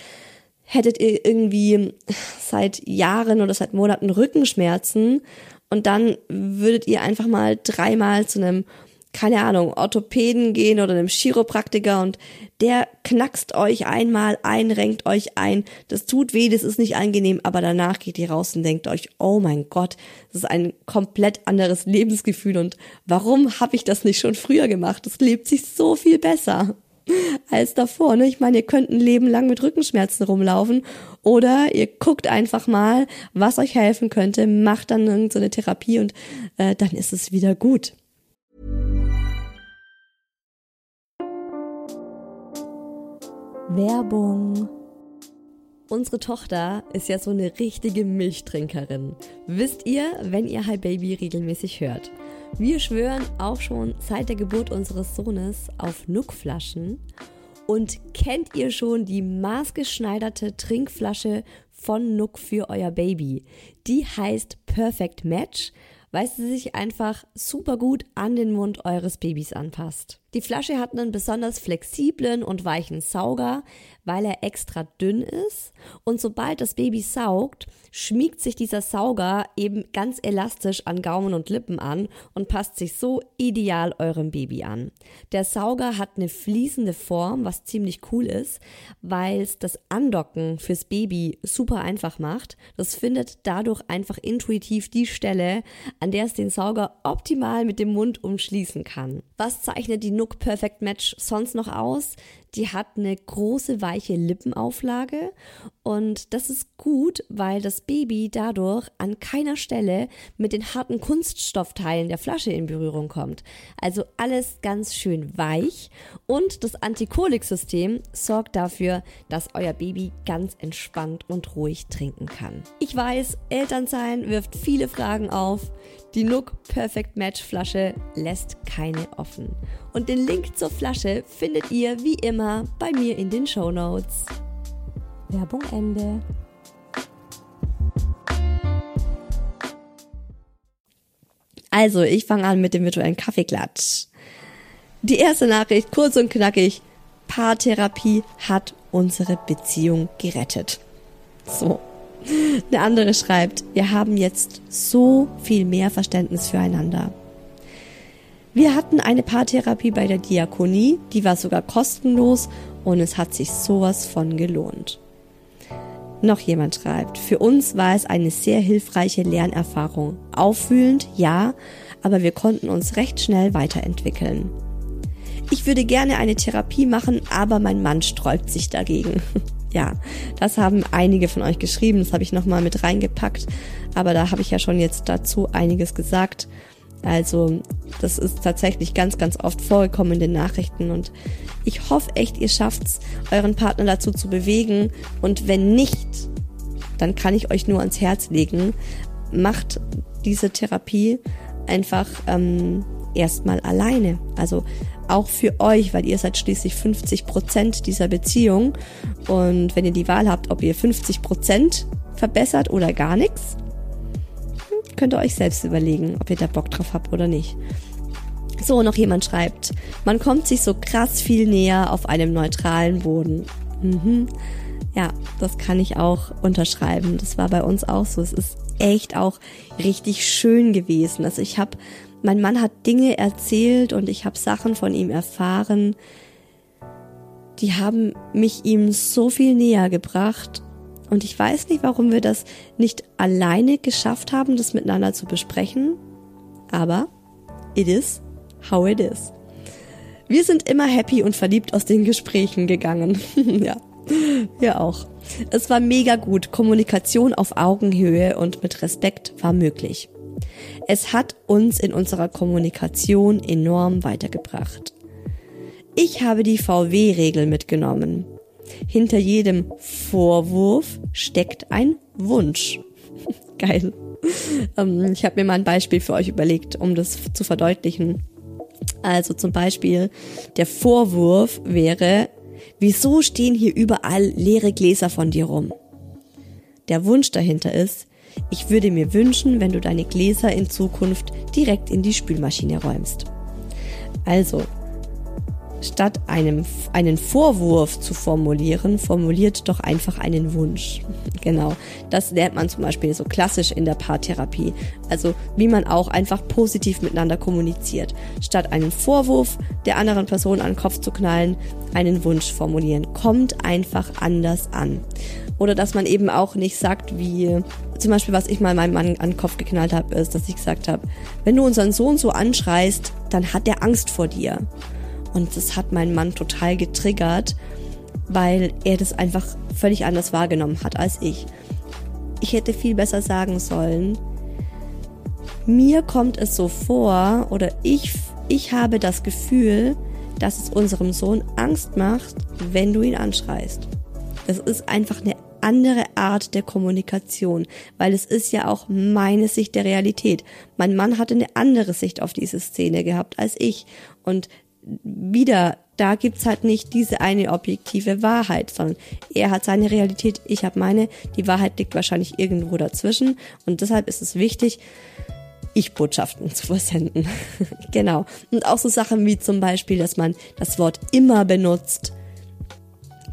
hättet ihr irgendwie seit Jahren oder seit Monaten Rückenschmerzen und dann würdet ihr einfach mal dreimal zu einem keine Ahnung, Orthopäden gehen oder einem Chiropraktiker und der knackst euch einmal ein, renkt euch ein. Das tut weh, das ist nicht angenehm, aber danach geht ihr raus und denkt euch, oh mein Gott, das ist ein komplett anderes Lebensgefühl und warum habe ich das nicht schon früher gemacht? Das lebt sich so viel besser als davor. Ne? Ich meine, ihr könnt ein Leben lang mit Rückenschmerzen rumlaufen oder ihr guckt einfach mal, was euch helfen könnte, macht dann so eine Therapie und äh, dann ist es wieder gut. Werbung. Unsere Tochter ist ja so eine richtige Milchtrinkerin. Wisst ihr, wenn ihr Hi Baby regelmäßig hört. Wir schwören auch schon seit der Geburt unseres Sohnes auf Nuckflaschen. Und kennt ihr schon die maßgeschneiderte Trinkflasche von Nuck für euer Baby? Die heißt Perfect Match weil sie sich einfach super gut an den Mund eures Babys anpasst. Die Flasche hat einen besonders flexiblen und weichen Sauger, weil er extra dünn ist und sobald das Baby saugt, schmiegt sich dieser Sauger eben ganz elastisch an Gaumen und Lippen an und passt sich so ideal eurem Baby an. Der Sauger hat eine fließende Form, was ziemlich cool ist, weil es das Andocken fürs Baby super einfach macht. Das findet dadurch einfach intuitiv die Stelle, an der es den Sauger optimal mit dem Mund umschließen kann. Was zeichnet die Nook Perfect Match sonst noch aus? Die hat eine große weiche Lippenauflage und das ist gut, weil das Baby dadurch an keiner Stelle mit den harten Kunststoffteilen der Flasche in Berührung kommt. Also alles ganz schön weich und das Antikolik-System sorgt dafür, dass euer Baby ganz entspannt und ruhig trinken kann. Ich weiß, Elternsein wirft viele Fragen auf. Die Nook Perfect Match Flasche lässt keine offen. Und den Link zur Flasche findet ihr wie immer bei mir in den Show Notes. Werbung Ende. Also, ich fange an mit dem virtuellen Kaffeeklatsch. Die erste Nachricht, kurz und knackig. Paartherapie hat unsere Beziehung gerettet. So. Der andere schreibt, wir haben jetzt so viel mehr Verständnis füreinander. Wir hatten eine Paartherapie bei der Diakonie, die war sogar kostenlos und es hat sich sowas von gelohnt. Noch jemand schreibt, für uns war es eine sehr hilfreiche Lernerfahrung. Auffühlend, ja, aber wir konnten uns recht schnell weiterentwickeln. Ich würde gerne eine Therapie machen, aber mein Mann sträubt sich dagegen. ja, das haben einige von euch geschrieben, das habe ich nochmal mit reingepackt, aber da habe ich ja schon jetzt dazu einiges gesagt. Also, das ist tatsächlich ganz, ganz oft vorgekommen in den Nachrichten und ich hoffe echt, ihr schafft's, euren Partner dazu zu bewegen und wenn nicht, dann kann ich euch nur ans Herz legen, macht diese Therapie einfach ähm, erstmal alleine. Also auch für euch, weil ihr seid schließlich 50 Prozent dieser Beziehung. Und wenn ihr die Wahl habt, ob ihr 50 Prozent verbessert oder gar nichts, könnt ihr euch selbst überlegen, ob ihr da Bock drauf habt oder nicht. So, noch jemand schreibt, man kommt sich so krass viel näher auf einem neutralen Boden. Mhm. Ja, das kann ich auch unterschreiben. Das war bei uns auch so. Es ist echt auch richtig schön gewesen. Also ich habe, mein Mann hat Dinge erzählt und ich habe Sachen von ihm erfahren, die haben mich ihm so viel näher gebracht. Und ich weiß nicht, warum wir das nicht alleine geschafft haben, das miteinander zu besprechen. Aber it is how it is. Wir sind immer happy und verliebt aus den Gesprächen gegangen. ja. Ja auch. Es war mega gut. Kommunikation auf Augenhöhe und mit Respekt war möglich. Es hat uns in unserer Kommunikation enorm weitergebracht. Ich habe die VW-Regel mitgenommen. Hinter jedem Vorwurf steckt ein Wunsch. Geil. Ähm, ich habe mir mal ein Beispiel für euch überlegt, um das zu verdeutlichen. Also zum Beispiel, der Vorwurf wäre, wieso stehen hier überall leere Gläser von dir rum? Der Wunsch dahinter ist, ich würde mir wünschen, wenn du deine Gläser in Zukunft direkt in die Spülmaschine räumst. Also, Statt einem, einen Vorwurf zu formulieren, formuliert doch einfach einen Wunsch. Genau. Das lernt man zum Beispiel so klassisch in der Paartherapie. Also, wie man auch einfach positiv miteinander kommuniziert. Statt einen Vorwurf der anderen Person an den Kopf zu knallen, einen Wunsch formulieren. Kommt einfach anders an. Oder dass man eben auch nicht sagt, wie zum Beispiel, was ich mal meinem Mann an den Kopf geknallt habe, ist, dass ich gesagt habe, wenn du unseren Sohn so anschreist, dann hat er Angst vor dir. Und das hat meinen Mann total getriggert, weil er das einfach völlig anders wahrgenommen hat als ich. Ich hätte viel besser sagen sollen, mir kommt es so vor oder ich, ich habe das Gefühl, dass es unserem Sohn Angst macht, wenn du ihn anschreist. Es ist einfach eine andere Art der Kommunikation, weil es ist ja auch meine Sicht der Realität. Mein Mann hatte eine andere Sicht auf diese Szene gehabt als ich und wieder, da gibt's halt nicht diese eine objektive Wahrheit, sondern er hat seine Realität, ich habe meine. Die Wahrheit liegt wahrscheinlich irgendwo dazwischen und deshalb ist es wichtig, Ich-Botschaften zu versenden. genau. Und auch so Sachen wie zum Beispiel, dass man das Wort immer benutzt.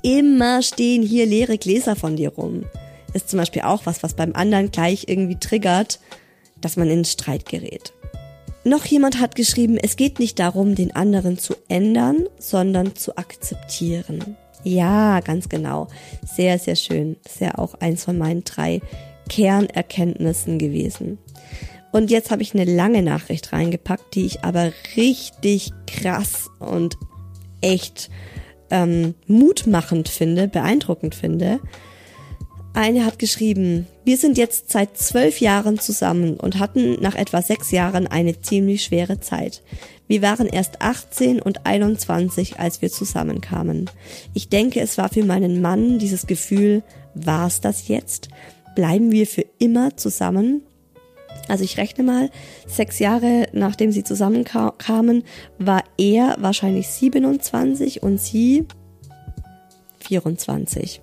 Immer stehen hier leere Gläser von dir rum. Ist zum Beispiel auch was, was beim anderen gleich irgendwie triggert, dass man in Streit gerät. Noch jemand hat geschrieben, es geht nicht darum, den anderen zu ändern, sondern zu akzeptieren. Ja, ganz genau. Sehr, sehr schön. ist ja auch eins von meinen drei Kernerkenntnissen gewesen. Und jetzt habe ich eine lange Nachricht reingepackt, die ich aber richtig krass und echt ähm, mutmachend finde, beeindruckend finde. Eine hat geschrieben, wir sind jetzt seit zwölf Jahren zusammen und hatten nach etwa sechs Jahren eine ziemlich schwere Zeit. Wir waren erst 18 und 21, als wir zusammenkamen. Ich denke, es war für meinen Mann dieses Gefühl, war's das jetzt? Bleiben wir für immer zusammen? Also ich rechne mal, sechs Jahre nachdem sie zusammenkamen, war er wahrscheinlich 27 und sie 24.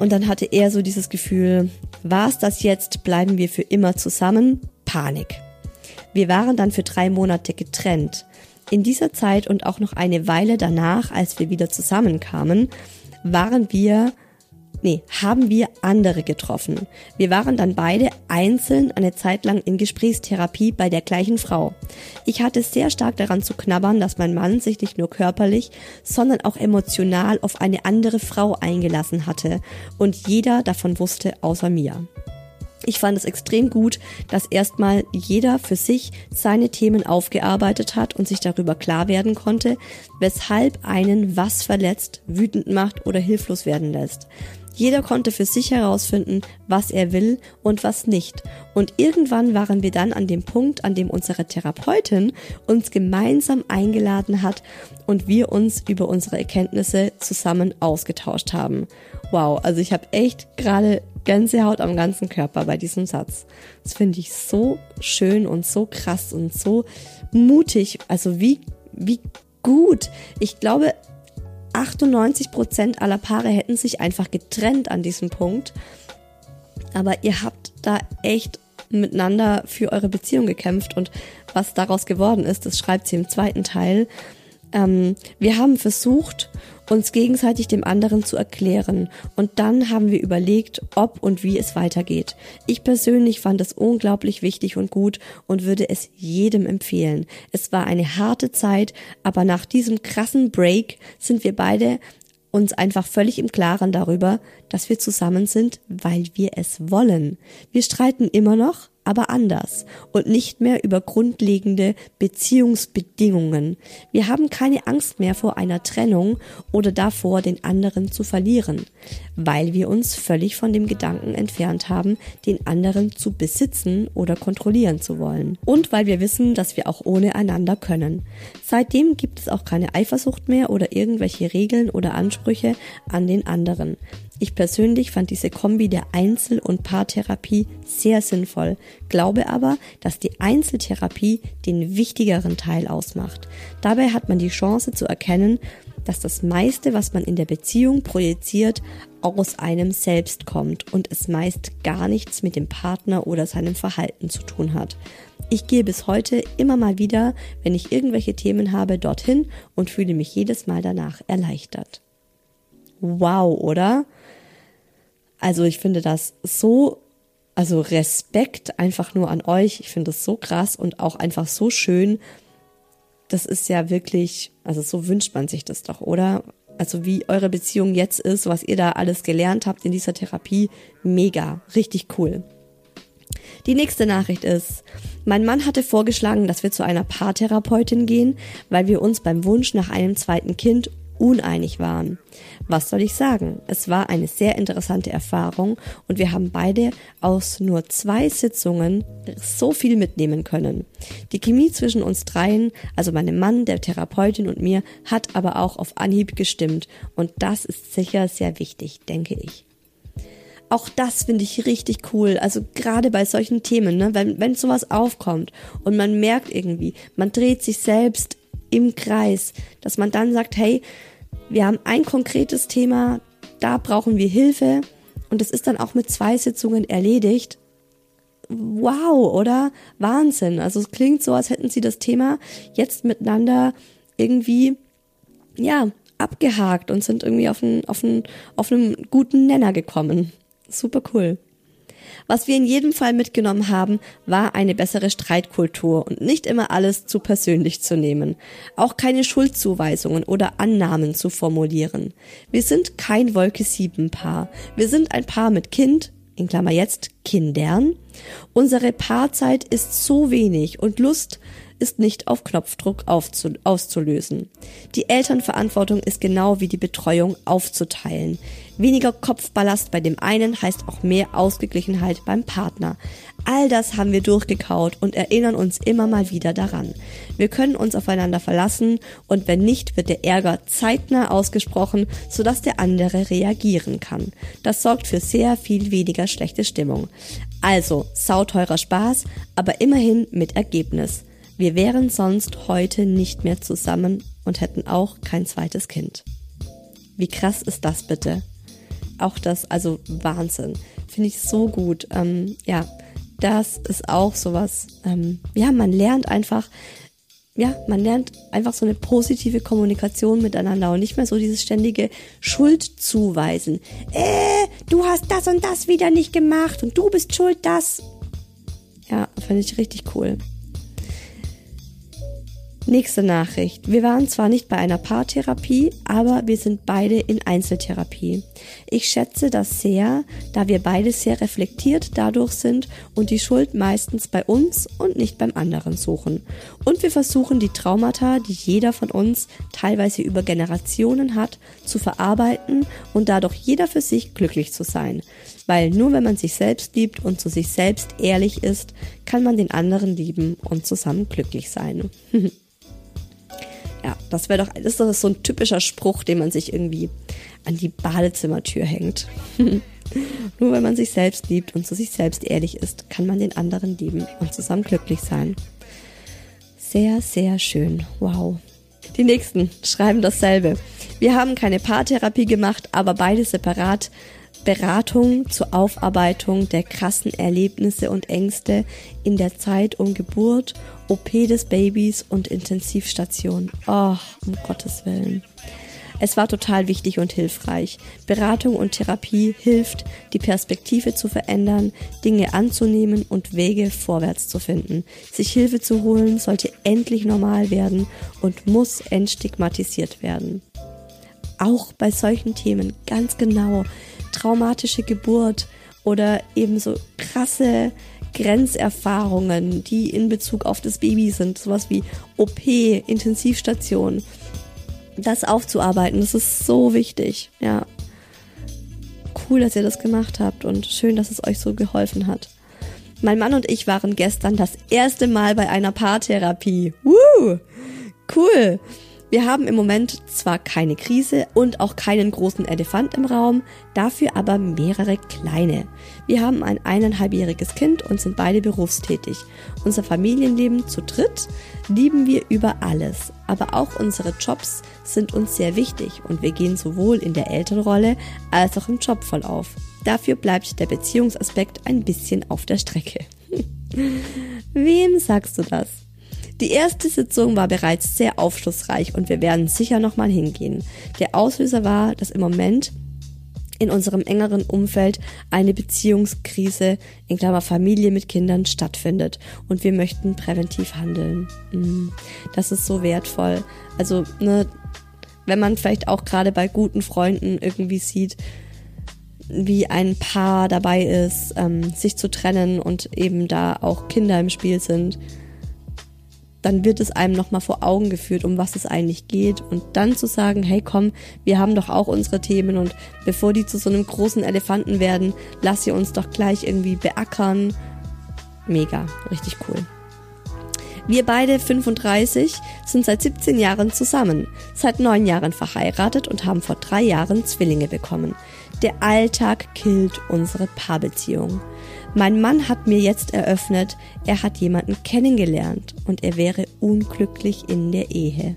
Und dann hatte er so dieses Gefühl, war's das jetzt, bleiben wir für immer zusammen? Panik. Wir waren dann für drei Monate getrennt. In dieser Zeit und auch noch eine Weile danach, als wir wieder zusammenkamen, waren wir nee, haben wir andere getroffen. Wir waren dann beide einzeln eine Zeit lang in Gesprächstherapie bei der gleichen Frau. Ich hatte sehr stark daran zu knabbern, dass mein Mann sich nicht nur körperlich, sondern auch emotional auf eine andere Frau eingelassen hatte und jeder davon wusste außer mir. Ich fand es extrem gut, dass erstmal jeder für sich seine Themen aufgearbeitet hat und sich darüber klar werden konnte, weshalb einen was verletzt, wütend macht oder hilflos werden lässt. Jeder konnte für sich herausfinden, was er will und was nicht. Und irgendwann waren wir dann an dem Punkt, an dem unsere Therapeutin uns gemeinsam eingeladen hat und wir uns über unsere Erkenntnisse zusammen ausgetauscht haben. Wow, also ich habe echt gerade Gänsehaut am ganzen Körper bei diesem Satz. Das finde ich so schön und so krass und so mutig. Also wie, wie gut. Ich glaube, 98 Prozent aller Paare hätten sich einfach getrennt an diesem Punkt. Aber ihr habt da echt miteinander für eure Beziehung gekämpft und was daraus geworden ist, das schreibt sie im zweiten Teil. Ähm, wir haben versucht, uns gegenseitig dem anderen zu erklären und dann haben wir überlegt, ob und wie es weitergeht. Ich persönlich fand es unglaublich wichtig und gut und würde es jedem empfehlen. Es war eine harte Zeit, aber nach diesem krassen Break sind wir beide uns einfach völlig im Klaren darüber, dass wir zusammen sind, weil wir es wollen. Wir streiten immer noch, aber anders und nicht mehr über grundlegende Beziehungsbedingungen. Wir haben keine Angst mehr vor einer Trennung oder davor, den anderen zu verlieren, weil wir uns völlig von dem Gedanken entfernt haben, den anderen zu besitzen oder kontrollieren zu wollen. Und weil wir wissen, dass wir auch ohne einander können. Seitdem gibt es auch keine Eifersucht mehr oder irgendwelche Regeln oder Ansprüche an den anderen. Ich persönlich fand diese Kombi der Einzel- und Paartherapie sehr sinnvoll, glaube aber, dass die Einzeltherapie den wichtigeren Teil ausmacht. Dabei hat man die Chance zu erkennen, dass das meiste, was man in der Beziehung projiziert, aus einem selbst kommt und es meist gar nichts mit dem Partner oder seinem Verhalten zu tun hat. Ich gehe bis heute immer mal wieder, wenn ich irgendwelche Themen habe, dorthin und fühle mich jedes Mal danach erleichtert. Wow, oder? Also ich finde das so, also Respekt einfach nur an euch. Ich finde das so krass und auch einfach so schön. Das ist ja wirklich, also so wünscht man sich das doch, oder? Also wie eure Beziehung jetzt ist, was ihr da alles gelernt habt in dieser Therapie, mega, richtig cool. Die nächste Nachricht ist, mein Mann hatte vorgeschlagen, dass wir zu einer Paartherapeutin gehen, weil wir uns beim Wunsch nach einem zweiten Kind uneinig waren. Was soll ich sagen? Es war eine sehr interessante Erfahrung und wir haben beide aus nur zwei Sitzungen so viel mitnehmen können. Die Chemie zwischen uns dreien, also meinem Mann, der Therapeutin und mir, hat aber auch auf Anhieb gestimmt und das ist sicher sehr wichtig, denke ich auch das finde ich richtig cool. Also gerade bei solchen Themen, ne, wenn, wenn sowas aufkommt und man merkt irgendwie, man dreht sich selbst im Kreis, dass man dann sagt, hey, wir haben ein konkretes Thema, da brauchen wir Hilfe und es ist dann auch mit zwei Sitzungen erledigt. Wow, oder? Wahnsinn. Also es klingt so, als hätten sie das Thema jetzt miteinander irgendwie, ja, abgehakt und sind irgendwie auf einen, auf einen, auf einen guten Nenner gekommen. Super cool. Was wir in jedem Fall mitgenommen haben, war eine bessere Streitkultur und nicht immer alles zu persönlich zu nehmen. Auch keine Schuldzuweisungen oder Annahmen zu formulieren. Wir sind kein Wolke sieben Paar. Wir sind ein Paar mit Kind, in Klammer jetzt Kindern. Unsere Paarzeit ist so wenig und Lust ist nicht auf Knopfdruck auszulösen. Die Elternverantwortung ist genau wie die Betreuung aufzuteilen. Weniger Kopfballast bei dem einen heißt auch mehr Ausgeglichenheit beim Partner. All das haben wir durchgekaut und erinnern uns immer mal wieder daran. Wir können uns aufeinander verlassen und wenn nicht, wird der Ärger zeitnah ausgesprochen, sodass der andere reagieren kann. Das sorgt für sehr viel weniger schlechte Stimmung. Also, sauteurer Spaß, aber immerhin mit Ergebnis. Wir wären sonst heute nicht mehr zusammen und hätten auch kein zweites Kind. Wie krass ist das bitte? Auch das, also Wahnsinn. Finde ich so gut. Ähm, ja, das ist auch sowas. Ähm, ja, man lernt einfach, ja, man lernt einfach so eine positive Kommunikation miteinander und nicht mehr so dieses ständige Schuldzuweisen. Äh, du hast das und das wieder nicht gemacht und du bist schuld, das. Ja, finde ich richtig cool. Nächste Nachricht. Wir waren zwar nicht bei einer Paartherapie, aber wir sind beide in Einzeltherapie. Ich schätze das sehr, da wir beide sehr reflektiert dadurch sind und die Schuld meistens bei uns und nicht beim anderen suchen. Und wir versuchen die Traumata, die jeder von uns teilweise über Generationen hat, zu verarbeiten und dadurch jeder für sich glücklich zu sein. Weil nur wenn man sich selbst liebt und zu sich selbst ehrlich ist, kann man den anderen lieben und zusammen glücklich sein. Ja, das wäre doch, ist doch so ein typischer Spruch, den man sich irgendwie an die Badezimmertür hängt. Nur wenn man sich selbst liebt und zu sich selbst ehrlich ist, kann man den anderen lieben und zusammen glücklich sein. Sehr, sehr schön. Wow. Die nächsten schreiben dasselbe. Wir haben keine Paartherapie gemacht, aber beide separat Beratung zur Aufarbeitung der krassen Erlebnisse und Ängste in der Zeit um Geburt, OP des Babys und Intensivstation. Oh, um Gottes Willen. Es war total wichtig und hilfreich. Beratung und Therapie hilft, die Perspektive zu verändern, Dinge anzunehmen und Wege vorwärts zu finden. Sich Hilfe zu holen sollte endlich normal werden und muss entstigmatisiert werden. Auch bei solchen Themen ganz genau traumatische Geburt oder ebenso krasse Grenzerfahrungen, die in Bezug auf das Baby sind, sowas wie OP, Intensivstation das aufzuarbeiten. Das ist so wichtig. Ja. Cool, dass ihr das gemacht habt und schön, dass es euch so geholfen hat. Mein Mann und ich waren gestern das erste Mal bei einer Paartherapie. Woo! Cool. Wir haben im Moment zwar keine Krise und auch keinen großen Elefant im Raum, dafür aber mehrere kleine. Wir haben ein eineinhalbjähriges Kind und sind beide berufstätig. Unser Familienleben zu dritt lieben wir über alles, aber auch unsere Jobs sind uns sehr wichtig und wir gehen sowohl in der Elternrolle als auch im Job voll auf. Dafür bleibt der Beziehungsaspekt ein bisschen auf der Strecke. Wem sagst du das? Die erste Sitzung war bereits sehr aufschlussreich und wir werden sicher nochmal hingehen. Der Auslöser war, dass im Moment in unserem engeren Umfeld eine Beziehungskrise in Klammer Familie mit Kindern stattfindet und wir möchten präventiv handeln. Mm, das ist so wertvoll. Also, ne, wenn man vielleicht auch gerade bei guten Freunden irgendwie sieht, wie ein Paar dabei ist, ähm, sich zu trennen und eben da auch Kinder im Spiel sind, dann wird es einem nochmal vor Augen geführt, um was es eigentlich geht. Und dann zu sagen, hey komm, wir haben doch auch unsere Themen und bevor die zu so einem großen Elefanten werden, lass sie uns doch gleich irgendwie beackern. Mega, richtig cool. Wir beide 35 sind seit 17 Jahren zusammen, seit neun Jahren verheiratet und haben vor drei Jahren Zwillinge bekommen. Der Alltag killt unsere Paarbeziehung. Mein Mann hat mir jetzt eröffnet, er hat jemanden kennengelernt und er wäre unglücklich in der Ehe.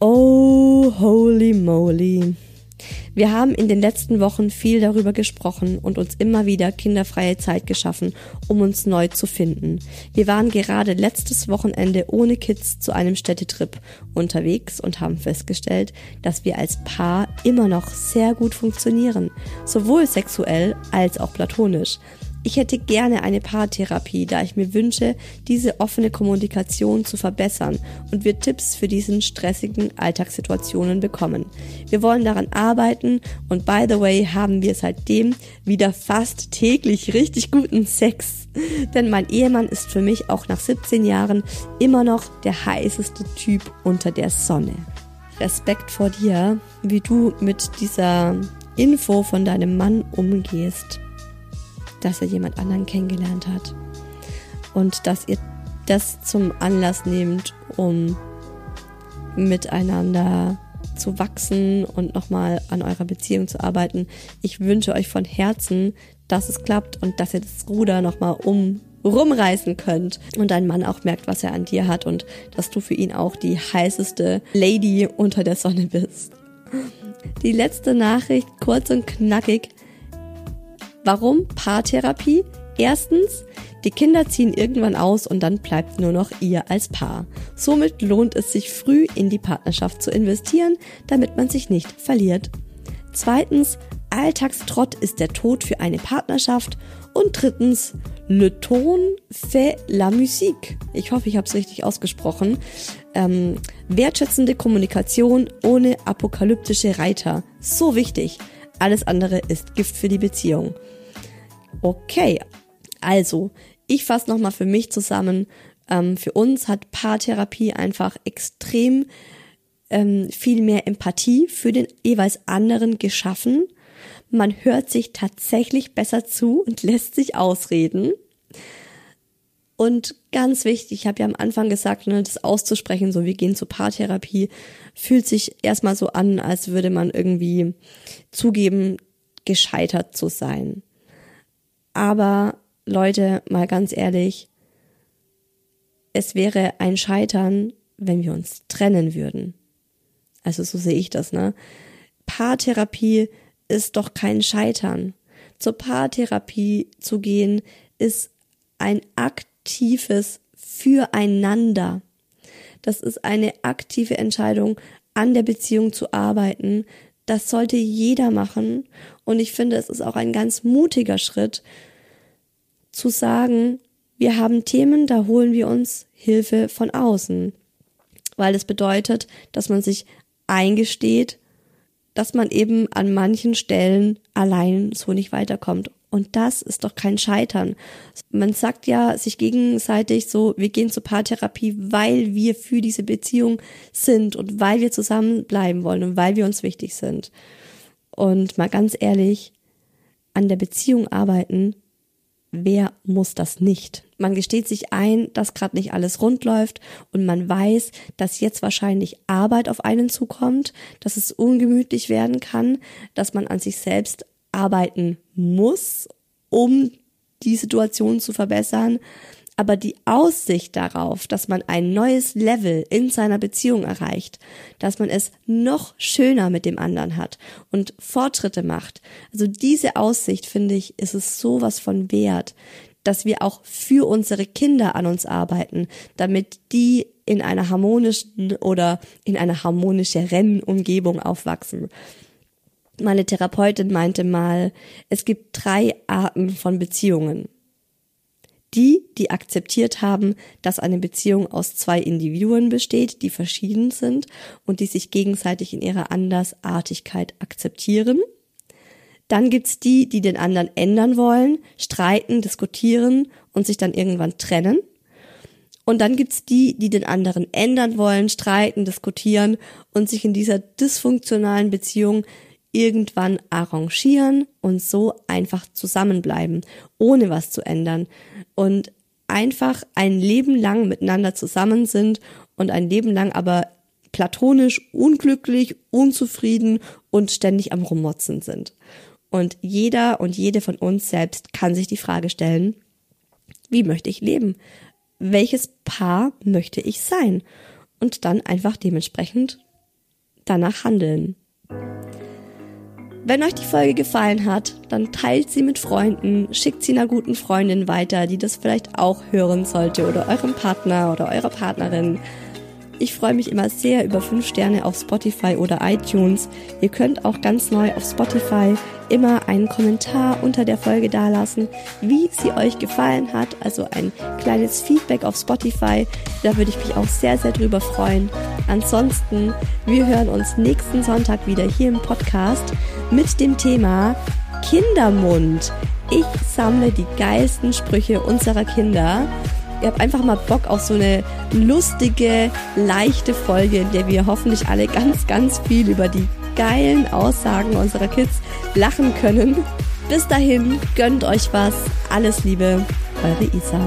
Oh, holy moly. Wir haben in den letzten Wochen viel darüber gesprochen und uns immer wieder kinderfreie Zeit geschaffen, um uns neu zu finden. Wir waren gerade letztes Wochenende ohne Kids zu einem Städtetrip unterwegs und haben festgestellt, dass wir als Paar immer noch sehr gut funktionieren, sowohl sexuell als auch platonisch. Ich hätte gerne eine Paartherapie, da ich mir wünsche, diese offene Kommunikation zu verbessern und wir Tipps für diesen stressigen Alltagssituationen bekommen. Wir wollen daran arbeiten und by the way haben wir seitdem wieder fast täglich richtig guten Sex. Denn mein Ehemann ist für mich auch nach 17 Jahren immer noch der heißeste Typ unter der Sonne. Respekt vor dir, wie du mit dieser Info von deinem Mann umgehst dass er jemand anderen kennengelernt hat. Und dass ihr das zum Anlass nehmt, um miteinander zu wachsen und nochmal an eurer Beziehung zu arbeiten. Ich wünsche euch von Herzen, dass es klappt und dass ihr das Ruder nochmal um rumreißen könnt und dein Mann auch merkt, was er an dir hat und dass du für ihn auch die heißeste Lady unter der Sonne bist. Die letzte Nachricht, kurz und knackig. Warum Paartherapie? Erstens, die Kinder ziehen irgendwann aus und dann bleibt nur noch ihr als Paar. Somit lohnt es sich früh in die Partnerschaft zu investieren, damit man sich nicht verliert. Zweitens, Alltagstrott ist der Tod für eine Partnerschaft. Und drittens, Le ton fait la musique. Ich hoffe, ich habe es richtig ausgesprochen. Ähm, wertschätzende Kommunikation ohne apokalyptische Reiter. So wichtig. Alles andere ist Gift für die Beziehung. Okay, also ich fasse nochmal für mich zusammen. Ähm, für uns hat Paartherapie einfach extrem ähm, viel mehr Empathie für den jeweils anderen geschaffen. Man hört sich tatsächlich besser zu und lässt sich ausreden. Und ganz wichtig, ich habe ja am Anfang gesagt, ne, das auszusprechen, so wir gehen zur Paartherapie, fühlt sich erstmal so an, als würde man irgendwie zugeben, gescheitert zu sein. Aber Leute, mal ganz ehrlich, es wäre ein Scheitern, wenn wir uns trennen würden. Also so sehe ich das, ne? Paartherapie ist doch kein Scheitern. Zur Paartherapie zu gehen ist ein aktives Füreinander. Das ist eine aktive Entscheidung, an der Beziehung zu arbeiten. Das sollte jeder machen. Und ich finde, es ist auch ein ganz mutiger Schritt, zu sagen, wir haben Themen, da holen wir uns Hilfe von außen. Weil es bedeutet, dass man sich eingesteht, dass man eben an manchen Stellen allein so nicht weiterkommt. Und das ist doch kein Scheitern. Man sagt ja sich gegenseitig so, wir gehen zur Paartherapie, weil wir für diese Beziehung sind und weil wir zusammenbleiben wollen und weil wir uns wichtig sind. Und mal ganz ehrlich, an der Beziehung arbeiten, wer muss das nicht? Man gesteht sich ein, dass gerade nicht alles rund läuft und man weiß, dass jetzt wahrscheinlich Arbeit auf einen zukommt, dass es ungemütlich werden kann, dass man an sich selbst arbeiten muss, um die Situation zu verbessern. Aber die Aussicht darauf, dass man ein neues Level in seiner Beziehung erreicht, dass man es noch schöner mit dem anderen hat und Fortschritte macht, also diese Aussicht, finde ich, ist es sowas von wert, dass wir auch für unsere Kinder an uns arbeiten, damit die in einer harmonischen oder in einer harmonischeren Umgebung aufwachsen. Meine Therapeutin meinte mal, es gibt drei Arten von Beziehungen. Die, die akzeptiert haben, dass eine Beziehung aus zwei Individuen besteht, die verschieden sind und die sich gegenseitig in ihrer Andersartigkeit akzeptieren. Dann gibt's die, die den anderen ändern wollen, streiten, diskutieren und sich dann irgendwann trennen. Und dann gibt's die, die den anderen ändern wollen, streiten, diskutieren und sich in dieser dysfunktionalen Beziehung irgendwann arrangieren und so einfach zusammenbleiben, ohne was zu ändern und einfach ein Leben lang miteinander zusammen sind und ein Leben lang aber platonisch unglücklich, unzufrieden und ständig am Rummotzen sind. Und jeder und jede von uns selbst kann sich die Frage stellen, wie möchte ich leben? Welches Paar möchte ich sein? Und dann einfach dementsprechend danach handeln. Wenn euch die Folge gefallen hat, dann teilt sie mit Freunden, schickt sie einer guten Freundin weiter, die das vielleicht auch hören sollte oder eurem Partner oder eurer Partnerin. Ich freue mich immer sehr über 5 Sterne auf Spotify oder iTunes. Ihr könnt auch ganz neu auf Spotify immer einen Kommentar unter der Folge dalassen, wie sie euch gefallen hat. Also ein kleines Feedback auf Spotify. Da würde ich mich auch sehr, sehr drüber freuen. Ansonsten, wir hören uns nächsten Sonntag wieder hier im Podcast mit dem Thema Kindermund. Ich sammle die geilsten Sprüche unserer Kinder ihr habt einfach mal Bock auf so eine lustige, leichte Folge, in der wir hoffentlich alle ganz, ganz viel über die geilen Aussagen unserer Kids lachen können. Bis dahin, gönnt euch was. Alles Liebe, eure Isa.